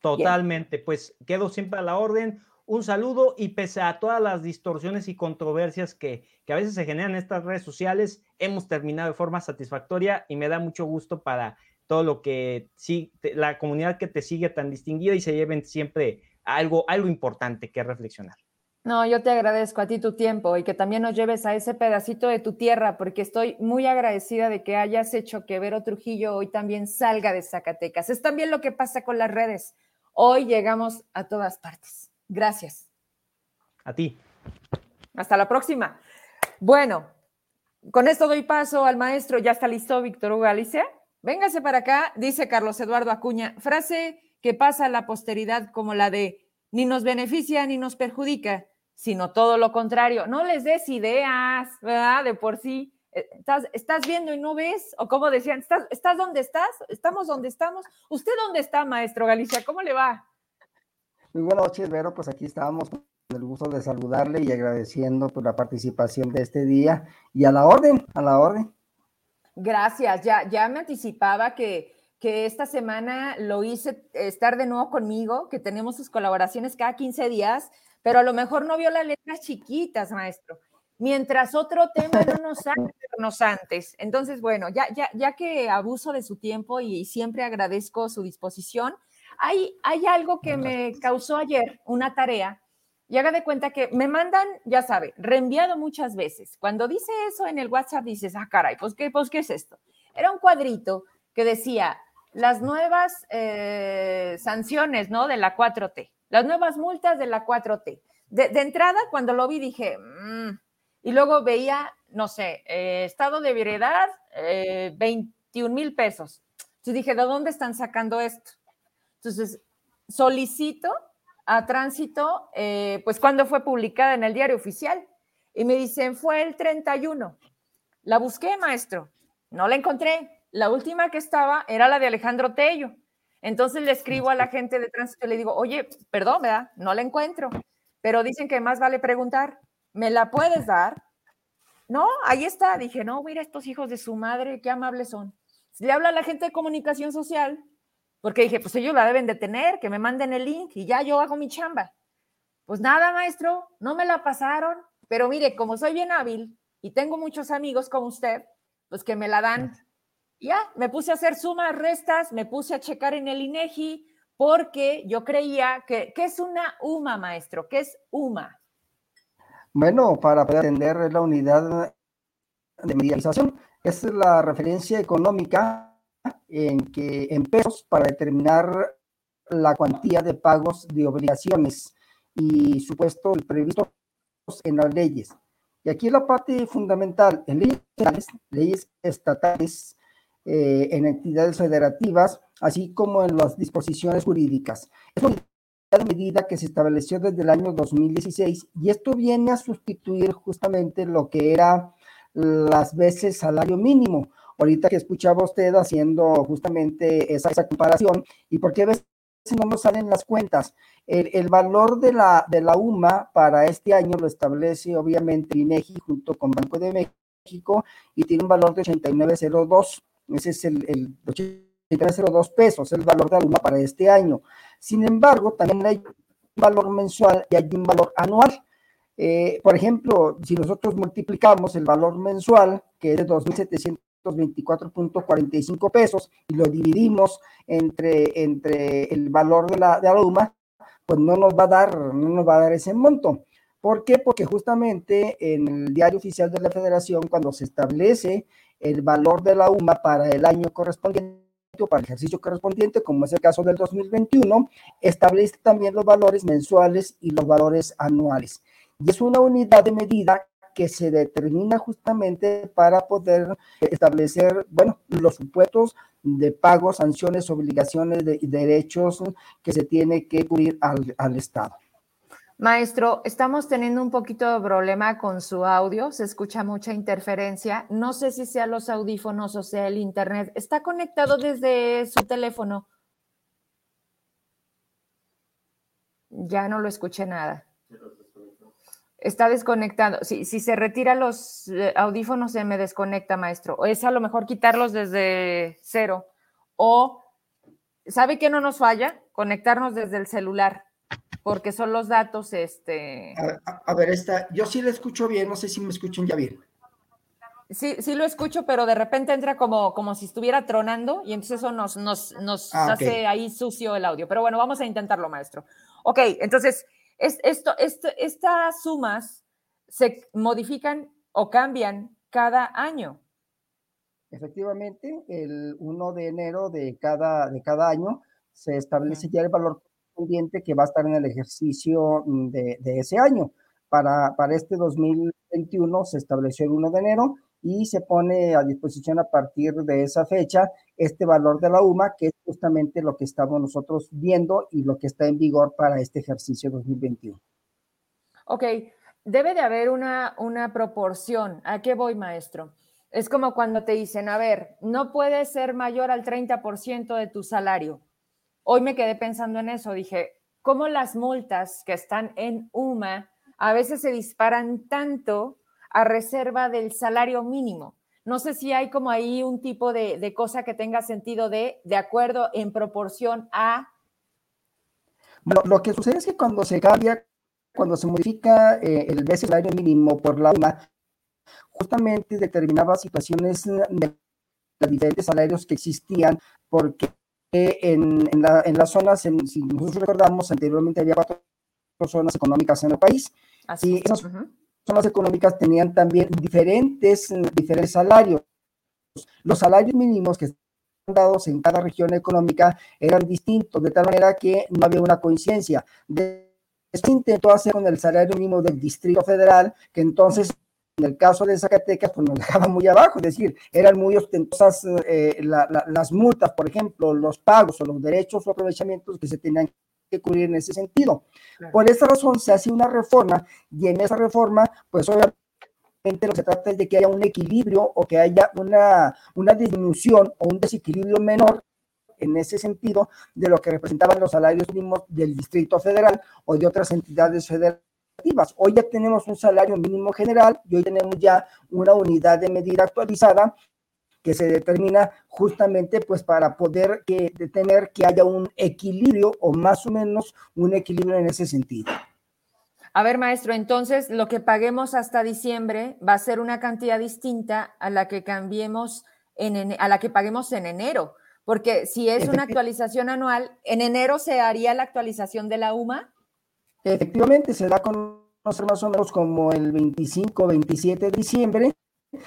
Totalmente, pues quedo siempre a la orden. Un saludo y pese a todas las distorsiones y controversias que, que a veces se generan en estas redes sociales, hemos terminado de forma satisfactoria y me da mucho gusto para todo lo que sí, la comunidad que te sigue tan distinguida y se lleven siempre algo, algo importante que reflexionar. No, yo te agradezco a ti tu tiempo y que también nos lleves a ese pedacito de tu tierra, porque estoy muy agradecida de que hayas hecho que Vero Trujillo hoy también salga de Zacatecas. Es también lo que pasa con las redes. Hoy llegamos a todas partes. Gracias. A ti. Hasta la próxima. Bueno, con esto doy paso al maestro. ¿Ya está listo, Víctor Hugo Galicia? Véngase para acá, dice Carlos Eduardo Acuña. Frase que pasa a la posteridad como la de ni nos beneficia ni nos perjudica, sino todo lo contrario. No les des ideas, ¿verdad? De por sí. Eh, ¿Estás, ¿Estás viendo y no ves? O como decían, ¿estás, ¿estás donde estás? ¿Estamos donde estamos? ¿Usted dónde está, maestro Galicia? ¿Cómo le va? Muy buenas noches, Vero. Pues aquí estábamos con el gusto de saludarle y agradeciendo por la participación de este día y a la orden, a la orden. Gracias. Ya, ya me anticipaba que, que esta semana lo hice estar de nuevo conmigo, que tenemos sus colaboraciones cada 15 días, pero a lo mejor no vio las letras chiquitas, maestro. Mientras otro tema no nos nos antes. Entonces, bueno, ya, ya, ya que abuso de su tiempo y siempre agradezco su disposición, hay, hay algo que me causó ayer, una tarea, y haga de cuenta que me mandan, ya sabe, reenviado muchas veces. Cuando dice eso en el WhatsApp, dices, ah, caray, pues qué, pues, ¿qué es esto? Era un cuadrito que decía las nuevas eh, sanciones, ¿no? De la 4T, las nuevas multas de la 4T. De, entrada, cuando lo vi, dije, mm", y luego veía, no sé, eh, estado de veredad, 21 eh, mil pesos. Entonces dije, ¿de dónde están sacando esto? Entonces, solicito a tránsito, eh, pues cuando fue publicada en el diario oficial. Y me dicen, fue el 31. La busqué, maestro, no la encontré. La última que estaba era la de Alejandro Tello. Entonces le escribo a la gente de tránsito y le digo, oye, perdón, ¿verdad? No la encuentro, pero dicen que más vale preguntar, ¿me la puedes dar? No, ahí está. Dije, no, mira, estos hijos de su madre, qué amables son. Le habla a la gente de comunicación social porque dije, pues ellos la deben de tener, que me manden el link y ya yo hago mi chamba. Pues nada, maestro, no me la pasaron, pero mire, como soy bien hábil y tengo muchos amigos como usted, pues que me la dan. Ya, me puse a hacer sumas, restas, me puse a checar en el INEGI, porque yo creía que, ¿qué es una UMA, maestro? ¿Qué es UMA? Bueno, para poder atender la unidad de medialización, es la referencia económica en, que, en para determinar la cuantía de pagos de obligaciones y supuesto previsto en las leyes. Y aquí la parte fundamental, en leyes estatales, leyes estatales eh, en entidades federativas, así como en las disposiciones jurídicas. Es medida que se estableció desde el año 2016 y esto viene a sustituir justamente lo que era las veces salario mínimo ahorita que escuchaba usted haciendo justamente esa, comparación, y por qué a veces no nos salen las cuentas. El, valor de la, de la UMA para este año lo establece obviamente INEGI junto con Banco de México y tiene un valor de 8902. Ese es el, el 8902 pesos, el valor de la UMA para este año. Sin embargo, también hay un valor mensual y hay un valor anual. Eh, por ejemplo, si nosotros multiplicamos el valor mensual, que es de 2.700 24.45 pesos y lo dividimos entre, entre el valor de la, de la UMA, pues no nos va a dar, no nos va a dar ese monto. ¿Por qué? Porque justamente en el diario oficial de la federación, cuando se establece el valor de la UMA para el año correspondiente, para el ejercicio correspondiente, como es el caso del 2021, establece también los valores mensuales y los valores anuales. Y es una unidad de medida que se determina justamente para poder establecer, bueno, los supuestos de pagos, sanciones, obligaciones y derechos que se tiene que cubrir al, al Estado. Maestro, estamos teniendo un poquito de problema con su audio, se escucha mucha interferencia. No sé si sea los audífonos o sea el internet. ¿Está conectado desde su teléfono? Ya no lo escuché nada. Está desconectando. Si, si se retira los eh, audífonos, se me desconecta, maestro. O es a lo mejor quitarlos desde cero. O, ¿sabe qué no nos falla? Conectarnos desde el celular, porque son los datos, este... A, ver, esta, yo sí le escucho bien, no sé si me escuchan ya bien. Sí, sí lo escucho, pero de repente entra como, como si estuviera tronando y entonces eso nos, nos, nos ah, hace ahí sucio el audio. Pero bueno, vamos a intentarlo, maestro. Ok, entonces es, esto, estas sumas se modifican o cambian cada año. Efectivamente, el 1 de enero de cada, de cada año se establece ya el valor correspondiente que va a estar en el ejercicio mm, de, ese año. Para, para este 2021 se estableció el 1 de enero y se pone a disposición a partir de esa fecha este valor de la UMA, que es justamente lo que estamos nosotros viendo y lo que está en vigor para este ejercicio 2021. Ok, debe de haber una, una proporción. ¿A qué voy, maestro? Es como cuando te dicen, a ver, no puede ser mayor al 30% de tu salario. Hoy me quedé pensando en eso, dije, ¿cómo las multas que están en UMA a veces se disparan tanto a reserva del salario mínimo? No sé si hay como ahí un tipo de, cosa que tenga sentido de, de acuerdo en proporción a... Bueno, lo que sucede es que cuando se cambia, cuando se modifica eh, el base salario mínimo por la UMA, justamente determinaba situaciones de los diferentes salarios que existían, porque en, en, las zonas, si nosotros recordamos, anteriormente había cuatro zonas económicas en el país, Así y esas zonas económicas tenían también diferentes, diferentes salarios. Los salarios mínimos que estaban dados en cada región económica eran distintos, de tal manera que no había una coincidencia. De, esto intentó hacer con el salario mínimo del Distrito Federal, que entonces en el caso de Zacatecas, pues nos dejaba muy abajo, es decir, eran muy ostentosas eh, las multas, por ejemplo, los pagos o los derechos o aprovechamientos que se tenían que cubrir en ese sentido. Por esa razón se hace una reforma y en esa reforma, pues obviamente lo que se trata es de que haya un equilibrio o que haya una, una disminución o un desequilibrio menor en ese sentido de lo que representaban los salarios mínimos del Distrito Federal o de otras entidades federales Hoy ya tenemos un salario mínimo general y hoy tenemos ya una unidad de medida actualizada que se determina justamente pues para poder que, tener que haya un equilibrio o más o menos un equilibrio en ese sentido. A ver, maestro, entonces lo que paguemos hasta diciembre va a ser una cantidad distinta a la que cambiemos en, a la que paguemos en enero, porque si es una actualización anual, en enero se haría la actualización de la UMA. Efectivamente, se da a conocer más o menos como el 25 27 de diciembre,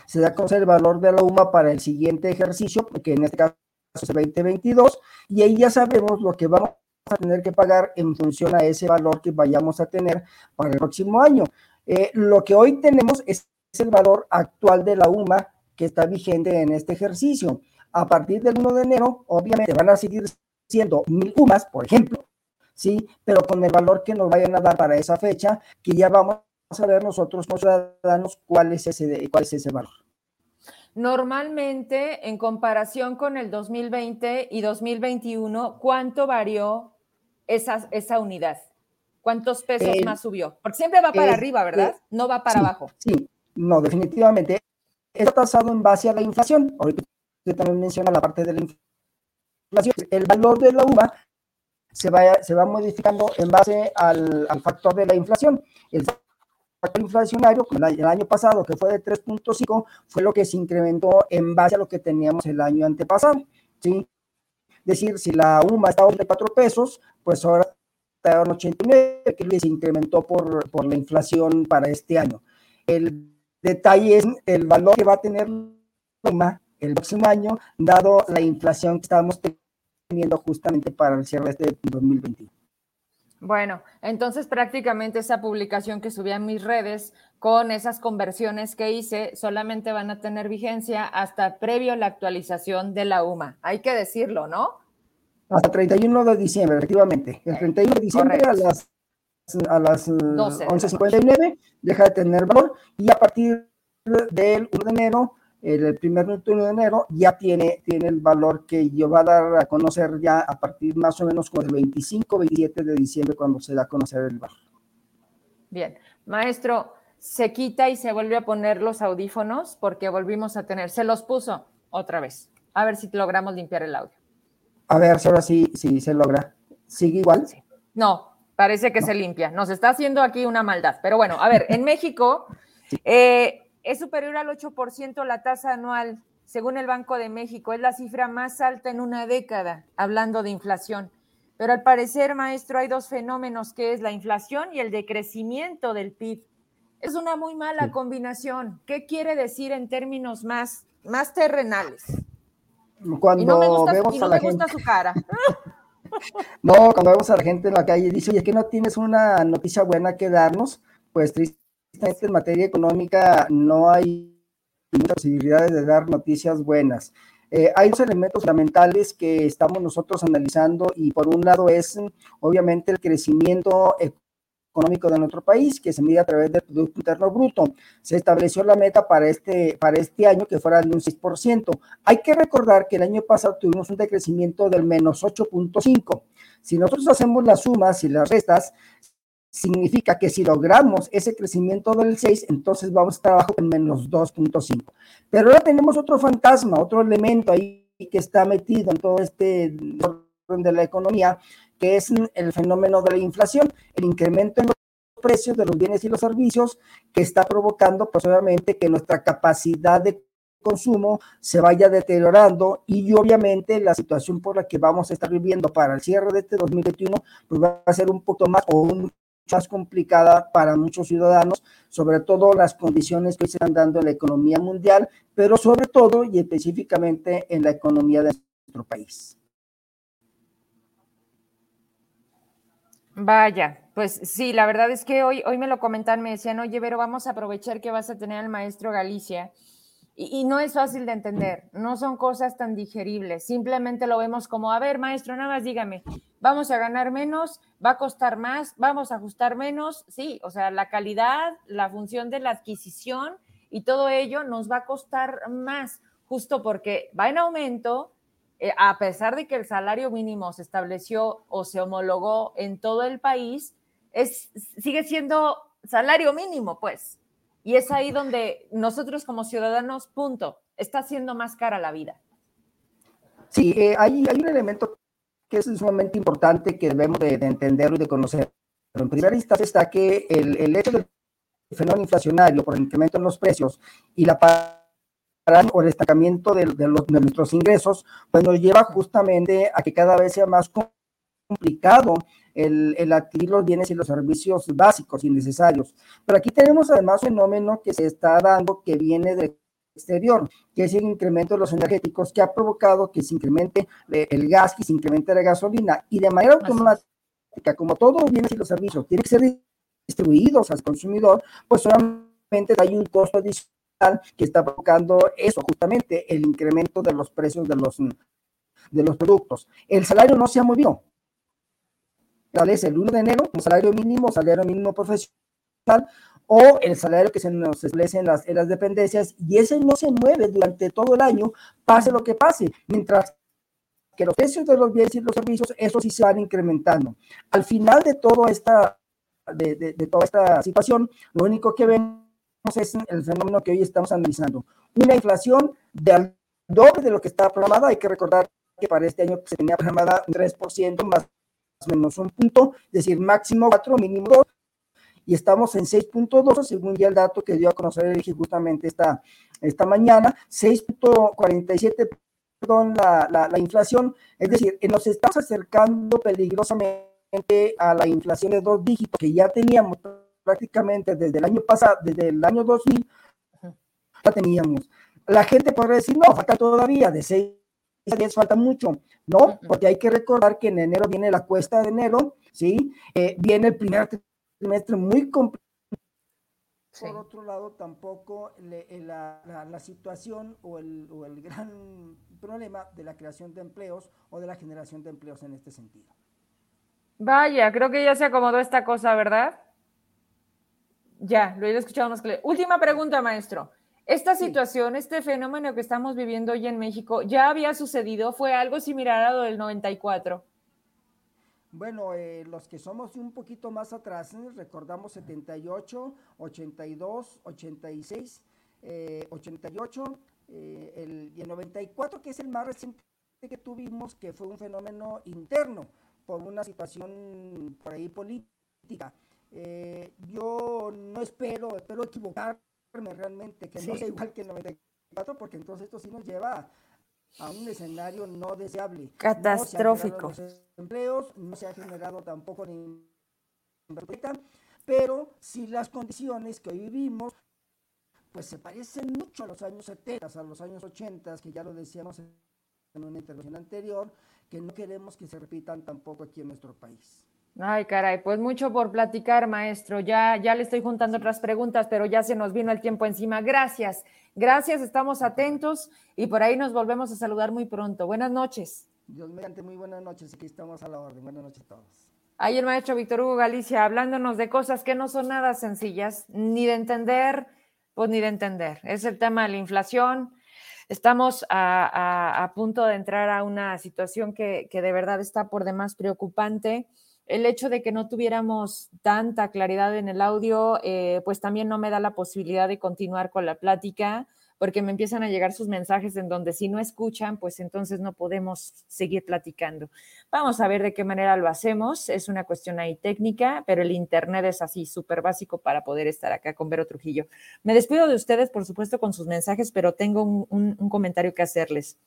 se da a conocer el valor de la UMA para el siguiente ejercicio, que en este caso es el 2022, y ahí ya sabemos lo que vamos a tener que pagar en función a ese valor que vayamos a tener para el próximo año. Eh, lo que hoy tenemos es el valor actual de la UMA que está vigente en este ejercicio. A partir del 1 de enero, obviamente van a seguir siendo mil UMAS, por ejemplo, ¿sí? Pero con el valor que nos vayan a dar para esa fecha, que ya vamos a ver nosotros como ciudadanos cuál es ese, cuál es ese valor. Normalmente, en comparación con el 2020 y 2021, ¿cuánto varió esa, esa unidad? ¿Cuántos pesos más subió? Porque siempre va para arriba, ¿verdad? No va para abajo. Sí, no, definitivamente. Está tasado en base a la inflación. Ahorita usted también menciona la parte de la inflación. El valor de la uva se va, se va modificando en base al, factor de la inflación. El factor inflacionario, el año pasado, que fue de 3.5, fue lo que se incrementó en base a lo que teníamos el año antepasado. ¿sí? Es decir, si la UMA estaba en 4 pesos, pues ahora está en 89, que se incrementó por, por la inflación para este año. El detalle es el valor que va a tener la UMA el próximo año, dado la inflación que estamos teniendo justamente para el cierre de este 2021. Bueno, entonces prácticamente esa publicación que subí a mis redes con esas conversiones que hice solamente van a tener vigencia hasta previo a la actualización de la UMA. Hay que decirlo, ¿no? Hasta 31 de diciembre, efectivamente. El 31 de diciembre a las, a las 11.59 eh, deja de tener valor y a partir del 1 de enero el primer 21 de enero ya tiene, tiene el valor que yo va a dar a conocer ya a partir más o menos con el 25, 27 de diciembre cuando se da a conocer el valor. Bien, maestro, se quita y se vuelve a poner los audífonos porque volvimos a tener, se los puso otra vez. A ver si logramos limpiar el audio. A ver si ahora sí, sí se logra. ¿Sigue igual? Sí. No, parece que se limpia. Nos está haciendo aquí una maldad. Pero bueno, a ver, en México, eh, es superior al 8% la tasa anual, según el Banco de México. Es la cifra más alta en una década, hablando de inflación. Pero al parecer, maestro, hay dos fenómenos, que es la inflación y el decrecimiento del PIB. Es una muy mala combinación. ¿Qué quiere decir en términos más, más terrenales? Cuando no me gusta, vemos a la gente... su cara. (laughs) no, cuando vemos a la gente en la calle dice, oye, que no tienes una noticia buena que darnos, pues triste en materia económica no hay posibilidades de dar noticias buenas. Eh, hay dos elementos fundamentales que estamos nosotros analizando y por un lado es obviamente el crecimiento económico de nuestro país, que se mide a través del Producto Interno Bruto. Se estableció la meta para este, para este año que fuera de un 6%. Hay que recordar que el año pasado tuvimos un decrecimiento del menos 8.5. Si nosotros hacemos las sumas y las restas, significa que si logramos ese crecimiento del 6, entonces vamos a estar abajo en menos 2.5. Pero ahora tenemos otro fantasma, otro elemento ahí que está metido en todo este orden de la economía, que es el fenómeno de la inflación, el incremento en los precios de los bienes y los servicios que está provocando pues obviamente que nuestra capacidad de consumo se vaya deteriorando y obviamente la situación por la que vamos a estar viviendo para el cierre de este 2021 pues va a ser un poco más o un más complicada para muchos ciudadanos, sobre todo las condiciones que se están dando en la economía mundial, pero sobre todo y específicamente en la economía de nuestro país. Vaya, pues sí, la verdad es que hoy, hoy me lo comentan, me decían, oye, pero vamos a aprovechar que vas a tener al maestro Galicia. Y, no es fácil de entender, no son cosas tan digeribles, simplemente lo vemos como, a ver, maestro, nada más dígame, vamos a ganar menos, va a costar más, vamos a ajustar menos, sí, o sea, la calidad, la función de la adquisición y todo ello nos va a costar más, justo porque va en aumento, eh, a pesar de que el salario mínimo se estableció o se homologó en todo el país, es, sigue siendo salario mínimo, pues. Y es ahí donde nosotros como ciudadanos, punto, está siendo más cara la vida. Sí, eh, hay, hay, un elemento que es sumamente importante que debemos de, de entenderlo y de conocer. Pero en primera instancia está que el, el hecho del fenómeno inflacionario por el incremento en los precios y la o el estancamiento de, de, los, de, nuestros ingresos, pues nos lleva justamente a que cada vez sea más complicado el, el, adquirir los bienes y los servicios básicos y necesarios. Pero aquí tenemos además un fenómeno que se está dando que viene del exterior, que es el incremento de los energéticos que ha provocado que se incremente el gas, que se incremente la gasolina y de manera automática, como todos los bienes y los servicios tienen que ser distribuidos al consumidor, pues solamente hay un costo adicional que está provocando eso, justamente el incremento de los precios de los, de los productos. El salario no se ha movido. Es el 1 de enero, un salario mínimo, salario mínimo profesional, o el salario que se nos establece en las, en las dependencias, y ese no se mueve durante todo el año, pase lo que pase, mientras que los precios de los bienes y los servicios, eso sí se van incrementando. Al final de, todo esta, de, de, de toda esta situación, lo único que ven es el fenómeno que hoy estamos analizando. Una inflación del doble de lo que estaba programada. Hay que recordar que para este año se tenía programada un 3% más menos un punto, es decir, máximo 4, mínimo 2, y estamos en 6.2, según ya el dato que dio a conocer el justamente esta, esta mañana, 6.47, perdón, la, la, la inflación, es decir, nos estamos acercando peligrosamente a la inflación de dos dígitos que ya teníamos prácticamente desde el año pasado, desde el año 2000, la teníamos. La gente podría decir, no, falta todavía, de 6 a 10 falta mucho. No, porque hay que recordar que en enero viene la cuesta de enero, ¿sí? Eh, viene el primer trimestre muy complicado. Sí. Por otro lado, tampoco le, eh, la, la, la, situación o el, o el gran problema de la creación de empleos o de la generación de empleos en este sentido. Vaya, creo que ya se acomodó esta cosa, ¿verdad? Ya, lo he escuchado más claro. Última pregunta, maestro. ¿Esta situación, este fenómeno que estamos viviendo hoy en México, ya había sucedido? ¿Fue algo similar a lo del 94? Bueno, eh, los que somos un poquito más atrás, ¿eh? recordamos 78, 82, 86, eh, 88 el, y el 94, que es el más reciente que tuvimos, que fue un fenómeno interno por una situación por ahí política. Eh, yo no espero, espero equivocarme realmente, que sí. no sea igual que el 94, porque entonces esto sí nos lleva a un escenario no deseable. Catastrófico. No se empleos, no se ha generado tampoco ni pero si las condiciones que hoy vivimos pues se parecen mucho a los años 70, a los años 80, que ya lo decíamos en una intervención anterior, que no queremos que se repitan tampoco aquí en nuestro país. Ay, caray, pues mucho por platicar, maestro. Ya, ya le estoy juntando otras preguntas, pero ya se nos vino el tiempo encima. Gracias, gracias, estamos atentos y por ahí nos volvemos a saludar muy pronto. Buenas noches. Dios mediante, muy buenas noches. Aquí estamos a la orden. Buenas noches a todos. Ahí el maestro Víctor Hugo Galicia hablándonos de cosas que no son nada sencillas, ni de entender, pues ni de entender. Es el tema de la inflación. Estamos a, punto de entrar a una situación que, que de verdad está por demás preocupante el hecho de que no tuviéramos tanta claridad en el audio, eh, pues también no me da la posibilidad de continuar con la plática, porque me empiezan a llegar sus mensajes en donde si no escuchan, pues entonces no podemos seguir platicando. Vamos a ver de qué manera lo hacemos. Es una cuestión ahí técnica, pero el Internet es así súper básico para poder estar acá con Vero Trujillo. Me despido de ustedes, por supuesto, con sus mensajes, pero tengo un, un comentario que hacerles.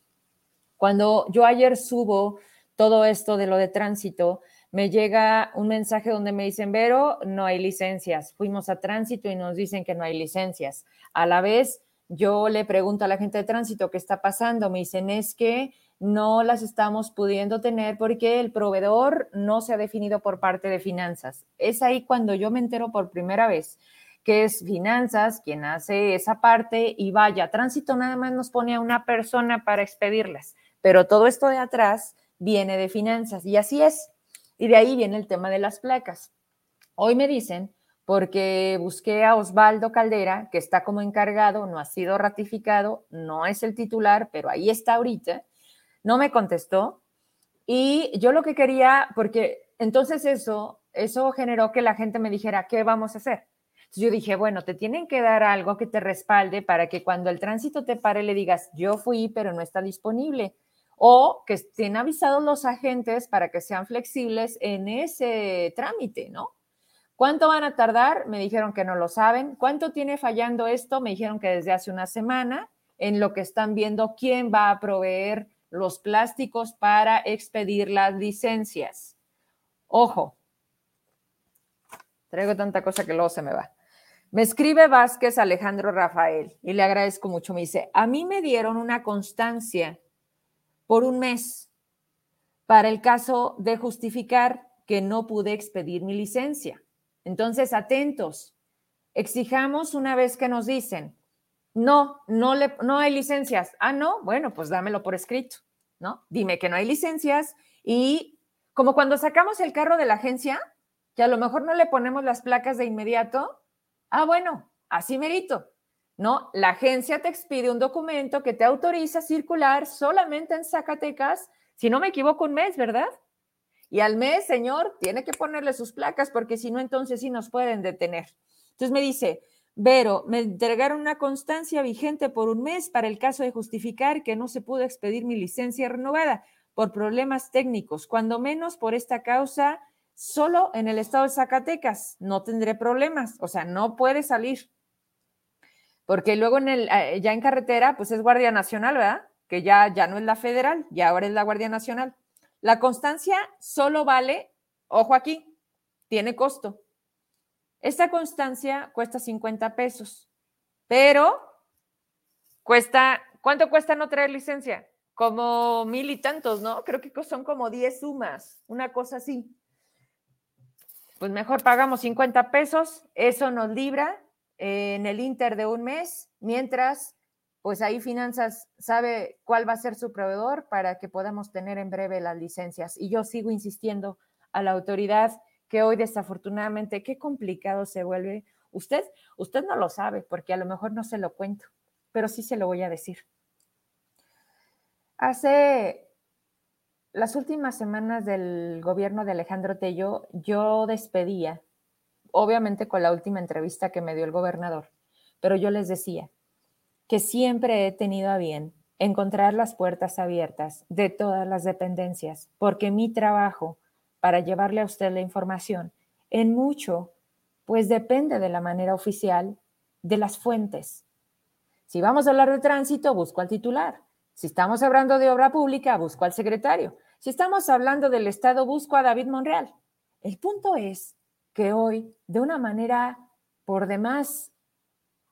Cuando yo ayer subo todo esto de lo de tránsito, me llega un mensaje donde me dicen, Vero, no hay licencias. Fuimos a tránsito y nos dicen que no hay licencias. A la vez, yo le pregunto a la gente de tránsito qué está pasando. Me dicen, es que no las estamos pudiendo tener porque el proveedor no se ha definido por parte de finanzas. Es ahí cuando yo me entero por primera vez que es finanzas quien hace esa parte y vaya, tránsito nada más nos pone a una persona para expedirlas, pero todo esto de atrás viene de finanzas y así es. Y de ahí viene el tema de las placas. Hoy me dicen, porque busqué a Osvaldo Caldera, que está como encargado, no ha sido ratificado, no es el titular, pero ahí está ahorita, no me contestó. Y yo lo que quería, porque entonces eso, eso generó que la gente me dijera, ¿qué vamos a hacer? Entonces yo dije, bueno, te tienen que dar algo que te respalde para que cuando el tránsito te pare le digas, yo fui, pero no está disponible o que estén avisados los agentes para que sean flexibles en ese trámite, ¿no? ¿Cuánto van a tardar? Me dijeron que no lo saben. ¿Cuánto tiene fallando esto? Me dijeron que desde hace una semana, en lo que están viendo quién va a proveer los plásticos para expedir las licencias. Ojo, traigo tanta cosa que luego se me va. Me escribe Vázquez Alejandro Rafael y le agradezco mucho. Me dice, a mí me dieron una constancia por un mes para el caso de justificar que no pude expedir mi licencia. Entonces, atentos, exijamos una vez que nos dicen, no, no, le, no hay licencias. Ah, no, bueno, pues dámelo por escrito, ¿no? Dime que no hay licencias y como cuando sacamos el carro de la agencia, que a lo mejor no le ponemos las placas de inmediato, ah, bueno, así merito. ¿No? La agencia te expide un documento que te autoriza a circular solamente en Zacatecas, si no me equivoco, un mes, ¿verdad? Y al mes, señor, tiene que ponerle sus placas porque si no, entonces sí nos pueden detener. Entonces me dice, Vero, me entregaron una constancia vigente por un mes para el caso de justificar que no se pudo expedir mi licencia renovada por problemas técnicos, cuando menos por esta causa, solo en el estado de Zacatecas no tendré problemas, o sea, no puede salir porque luego en el, eh, ya en carretera, pues es Guardia Nacional, ¿verdad? Que ya, ya no es la federal, ya ahora es la Guardia Nacional. La constancia solo vale, ojo aquí, tiene costo. Esta constancia cuesta 50 pesos, pero cuesta, ¿cuánto cuesta no traer licencia? Como mil y tantos, ¿no? Creo que son como 10 sumas, una cosa así. Pues mejor pagamos 50 pesos, eso nos libra en el Inter de un mes, mientras pues ahí Finanzas sabe cuál va a ser su proveedor para que podamos tener en breve las licencias. Y yo sigo insistiendo a la autoridad que hoy desafortunadamente, qué complicado se vuelve. Usted, usted no lo sabe porque a lo mejor no se lo cuento, pero sí se lo voy a decir. Hace las últimas semanas del gobierno de Alejandro Tello, yo despedía obviamente con la última entrevista que me dio el gobernador, pero yo les decía que siempre he tenido a bien encontrar las puertas abiertas de todas las dependencias, porque mi trabajo para llevarle a usted la información en mucho, pues depende de la manera oficial de las fuentes. Si vamos a hablar de tránsito, busco al titular. Si estamos hablando de obra pública, busco al secretario. Si estamos hablando del Estado, busco a David Monreal. El punto es que hoy, de una manera por demás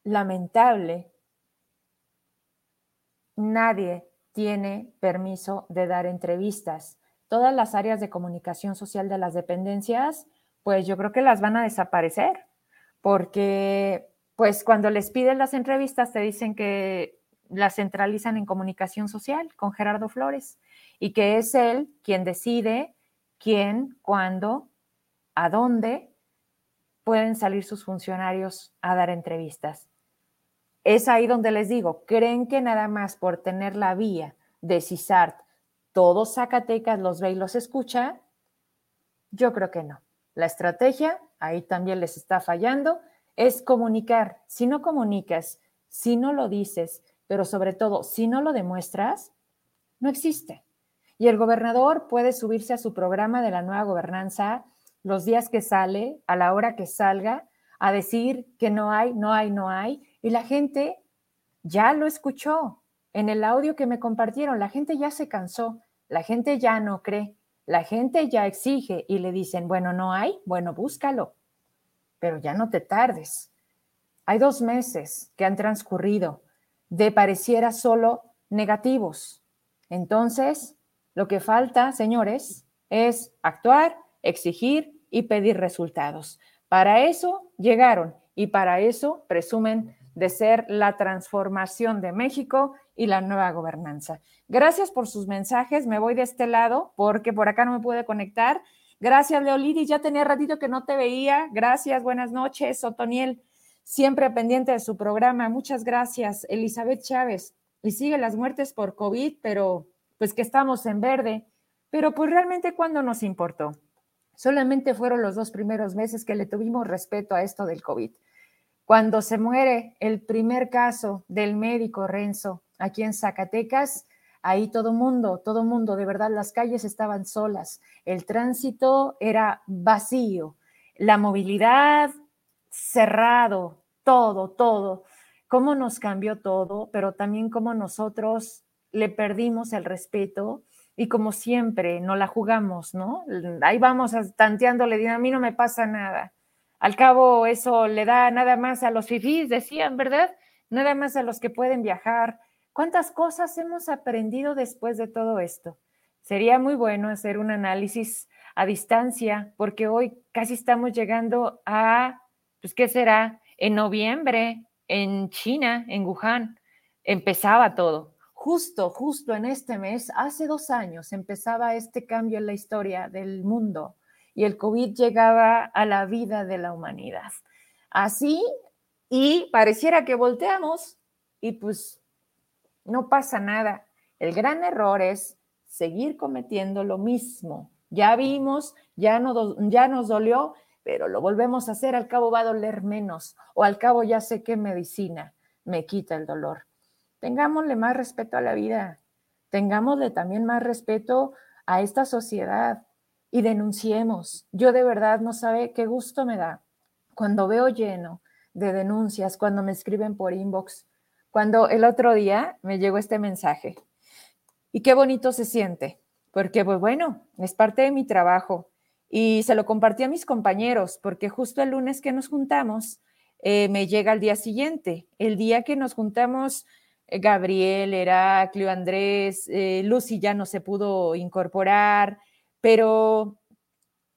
lamentable, nadie tiene permiso de dar entrevistas. Todas las áreas de comunicación social de las dependencias, pues yo creo que las van a desaparecer, porque pues cuando les piden las entrevistas te dicen que las centralizan en comunicación social con Gerardo Flores y que es él quien decide quién, cuándo a dónde pueden salir sus funcionarios a dar entrevistas. Es ahí donde les digo, ¿creen que nada más por tener la vía de CISART, todos Zacatecas los ve y los escucha? Yo creo que no. La estrategia, ahí también les está fallando, es comunicar. Si no comunicas, si no lo dices, pero sobre todo, si no lo demuestras, no existe. Y el gobernador puede subirse a su programa de la nueva gobernanza los días que sale, a la hora que salga, a decir que no hay, no hay, no hay. Y la gente ya lo escuchó en el audio que me compartieron. La gente ya se cansó, la gente ya no cree, la gente ya exige y le dicen, bueno, no hay, bueno, búscalo, pero ya no te tardes. Hay dos meses que han transcurrido de pareciera solo negativos. Entonces, lo que falta, señores, es actuar, exigir y pedir resultados. Para eso llegaron y para eso presumen de ser la transformación de México y la nueva gobernanza. Gracias por sus mensajes. Me voy de este lado porque por acá no me pude conectar. Gracias, Leolidis. Ya tenía ratito que no te veía. Gracias. Buenas noches, Otoniel. Siempre pendiente de su programa. Muchas gracias, Elizabeth Chávez. Y sigue las muertes por COVID, pero pues que estamos en verde. Pero pues realmente, ¿cuándo nos importó? Solamente fueron los dos primeros meses que le tuvimos respeto a esto del COVID. Cuando se muere el primer caso del médico Renzo aquí en Zacatecas, ahí todo mundo, todo mundo, de verdad las calles estaban solas, el tránsito era vacío, la movilidad cerrado, todo, todo. Cómo nos cambió todo, pero también cómo nosotros le perdimos el respeto y como siempre no la jugamos, ¿no? Ahí vamos tanteándole, a mí no me pasa nada. Al cabo, eso le da nada más a los fifís, decían, ¿verdad? Nada más a los que pueden viajar. ¿Cuántas cosas hemos aprendido después de todo esto? Sería muy bueno hacer un análisis a distancia, porque hoy casi estamos llegando a, pues, ¿qué será? En noviembre, en China, en Wuhan, empezaba todo justo, justo en este mes, hace dos años, empezaba este cambio en la historia del mundo y el COVID llegaba a la vida de la humanidad. Así, y pareciera que volteamos y pues no pasa nada. El gran error es seguir cometiendo lo mismo. Ya vimos, ya, no, ya nos dolió, pero lo volvemos a hacer, al cabo va a doler menos o al cabo ya sé qué medicina me quita el dolor tengámosle más respeto a la vida, tengámosle también más respeto a esta sociedad y denunciemos. Yo de verdad no sabe qué gusto me da cuando veo lleno de denuncias, cuando me escriben por inbox, cuando el otro día me llegó este mensaje. Y qué bonito se siente, porque pues bueno, es parte de mi trabajo y se lo compartí a mis compañeros, porque justo el lunes que nos juntamos, eh, me llega al día siguiente, el día que nos juntamos Gabriel, Heraclio, Andrés, eh, Lucy ya no se pudo incorporar, pero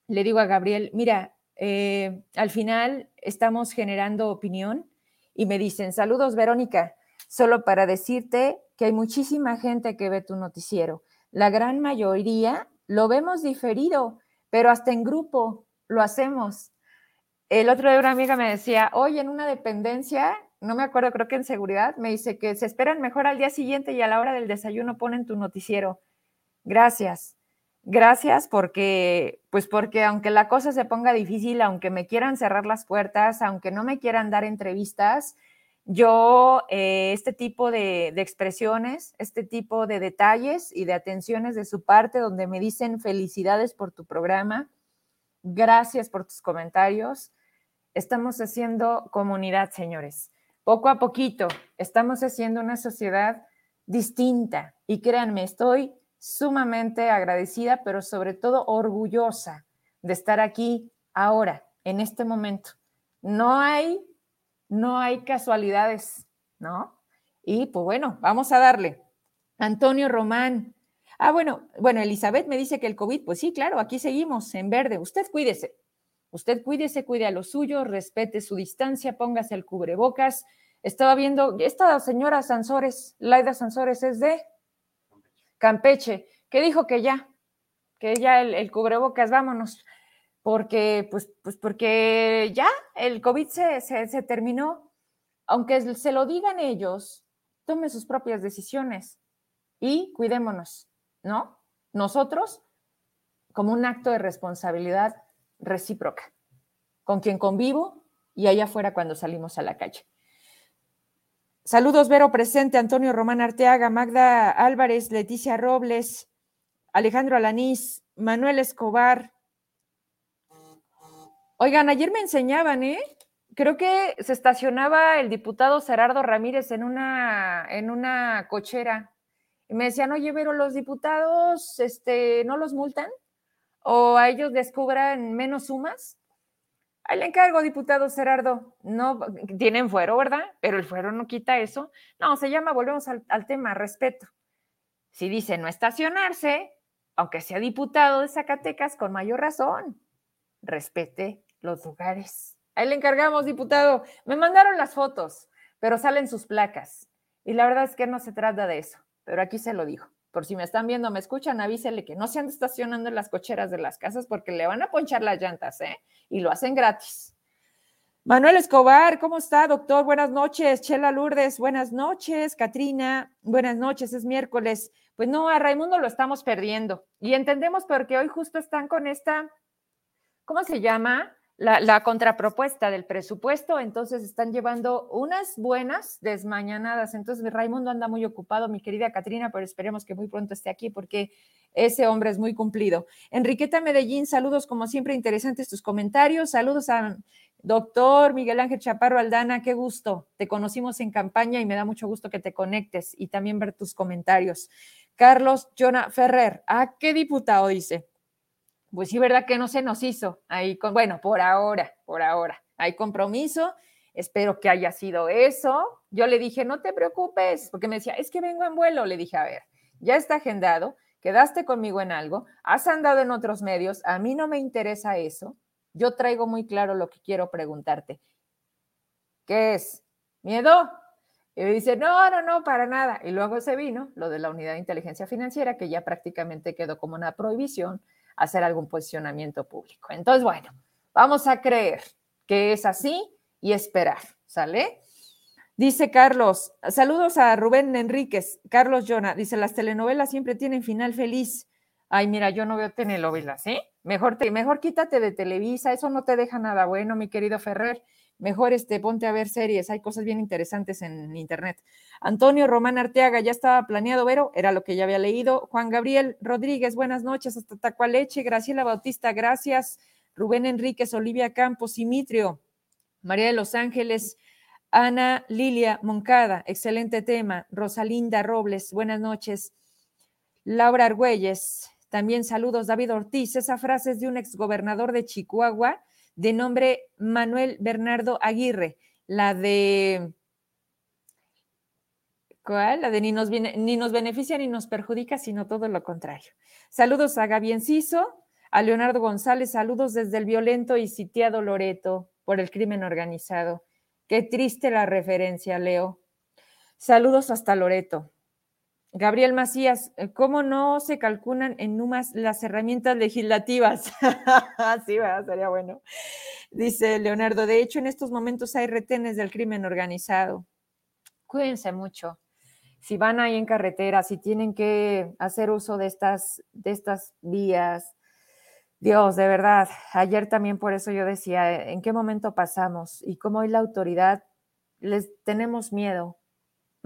le digo a Gabriel, mira, eh, al final estamos generando opinión y me dicen, saludos Verónica, solo para decirte que hay muchísima gente que ve tu noticiero. La gran mayoría lo vemos diferido, pero hasta en grupo lo hacemos. El otro día una amiga me decía, hoy en una dependencia no me acuerdo, creo que en seguridad, me dice que se esperan mejor al día siguiente y a la hora del desayuno ponen tu noticiero. Gracias. Gracias porque, pues porque aunque la cosa se ponga difícil, aunque me quieran cerrar las puertas, aunque no me quieran dar entrevistas, yo eh, este tipo de, de expresiones, este tipo de detalles y de atenciones de su parte donde me dicen felicidades por tu programa, gracias por tus comentarios, estamos haciendo comunidad, señores poco a poquito estamos haciendo una sociedad distinta y créanme, estoy sumamente agradecida, pero sobre todo orgullosa de estar aquí ahora, en este momento. No hay, no hay casualidades, ¿no? Y pues bueno, vamos a darle. Antonio Román. Ah, bueno, bueno, Elizabeth me dice que el COVID, pues sí, claro, aquí seguimos en verde. Usted cuídese. Usted cuídese, cuide a lo suyo, respete su distancia, póngase el cubrebocas. Estaba viendo, esta señora Sansores, Laida Sansores, es de Campeche, que dijo que ya, que ya el, cubrebocas, vámonos. porque, pues, pues porque ya el COVID se, se terminó. Aunque se lo digan ellos, tome sus propias decisiones y cuidémonos, ¿no? Nosotros, como un acto de responsabilidad recíproca, con quien convivo y allá afuera cuando salimos a la calle. Saludos, Vero presente, Antonio Román Arteaga, Magda Álvarez, Leticia Robles, Alejandro Alanís, Manuel Escobar. Oigan, ayer me enseñaban, ¿eh? Creo que se estacionaba el diputado Gerardo Ramírez en una, en una cochera. Y me decían, oye, Vero, los diputados este, no los multan o a ellos les cobran menos sumas. Ahí le encargo, diputado Gerardo. No, tienen fuero, ¿verdad? Pero el fuero no quita eso. No, se llama, volvemos al, tema, respeto. Si dice no estacionarse, aunque sea diputado de Zacatecas, con mayor razón, respete los lugares. Ahí le encargamos, diputado. Me mandaron las fotos, pero salen sus placas. Y la verdad es que no se trata de eso, pero aquí se lo digo por si me están viendo, me escuchan, avísele que no se ande estacionando en las cocheras de las casas porque le van a ponchar las llantas, ¿eh? Y lo hacen gratis. Manuel Escobar, ¿cómo está, doctor? Buenas noches. Chela Lourdes, buenas noches. Katrina, buenas noches. Es miércoles. Pues no, a Raimundo lo estamos perdiendo. Y entendemos porque hoy justo están con esta, ¿cómo se llama? La, contrapropuesta del presupuesto, entonces están llevando unas buenas desmañanadas. Entonces, Raimundo anda muy ocupado, mi querida Catrina, pero esperemos que muy pronto esté aquí porque ese hombre es muy cumplido. Enriqueta Medellín, saludos como siempre, interesantes tus comentarios. Saludos a doctor Miguel Ángel Chaparro Aldana, qué gusto. Te conocimos en campaña y me da mucho gusto que te conectes y también ver tus comentarios. Carlos Jonah Ferrer, ¿a qué diputado dice? Pues sí, ¿verdad que no se nos hizo? Ahí bueno, por ahora, por ahora, hay compromiso, espero que haya sido eso. Yo le dije, no te preocupes, porque me decía, es que vengo en vuelo. Le dije, a ver, ya está agendado, quedaste conmigo en algo, has andado en otros medios, a mí no me interesa eso. Yo traigo muy claro lo que quiero preguntarte. ¿Qué es? ¿Miedo? Y me dice, no, no, no, para nada. Y luego se vino lo de la unidad de inteligencia financiera, que ya prácticamente quedó como una prohibición hacer algún posicionamiento público. Entonces, bueno, vamos a creer que es así y esperar, ¿sale? Dice Carlos, saludos a Rubén Enríquez, Carlos Jona, dice, las telenovelas siempre tienen final feliz. Ay, mira, yo no veo telenovelas, ¿eh? Mejor, te, mejor quítate de Televisa, eso no te deja nada bueno, mi querido Ferrer mejor este, ponte a ver series, hay cosas bien interesantes en internet. Antonio Román Arteaga, ya estaba planeado, Vero, era lo que ya había leído. Juan Gabriel Rodríguez, buenas noches, hasta Tacualeche, Graciela Bautista, gracias. Rubén Enríquez, Olivia Campos, Simitrio, María de los Ángeles, Ana Lilia Moncada, excelente tema. Rosalinda Robles, buenas noches. Laura Argüelles, también saludos. David Ortiz, esa frase es de un exgobernador de Chihuahua de nombre Manuel Bernardo Aguirre, la de... ¿Cuál? La de ni nos, ni nos beneficia ni nos perjudica, sino todo lo contrario. Saludos a Gaby Enciso, a Leonardo González, saludos desde el violento y sitiado Loreto por el crimen organizado. Qué triste la referencia, Leo. Saludos hasta Loreto. Gabriel Macías, eh, ¿cómo no se calculan en NUMAS las herramientas legislativas? (laughs) sí, ¿verdad? sería bueno. Dice Leonardo, de hecho en estos momentos hay retenes del crimen organizado. Cuídense mucho. Si van ahí en carretera, si tienen que hacer uso de estas, de estas vías, Dios, de verdad, ayer también por eso yo decía, ¿en qué momento pasamos? Y cómo hoy la autoridad les tenemos miedo,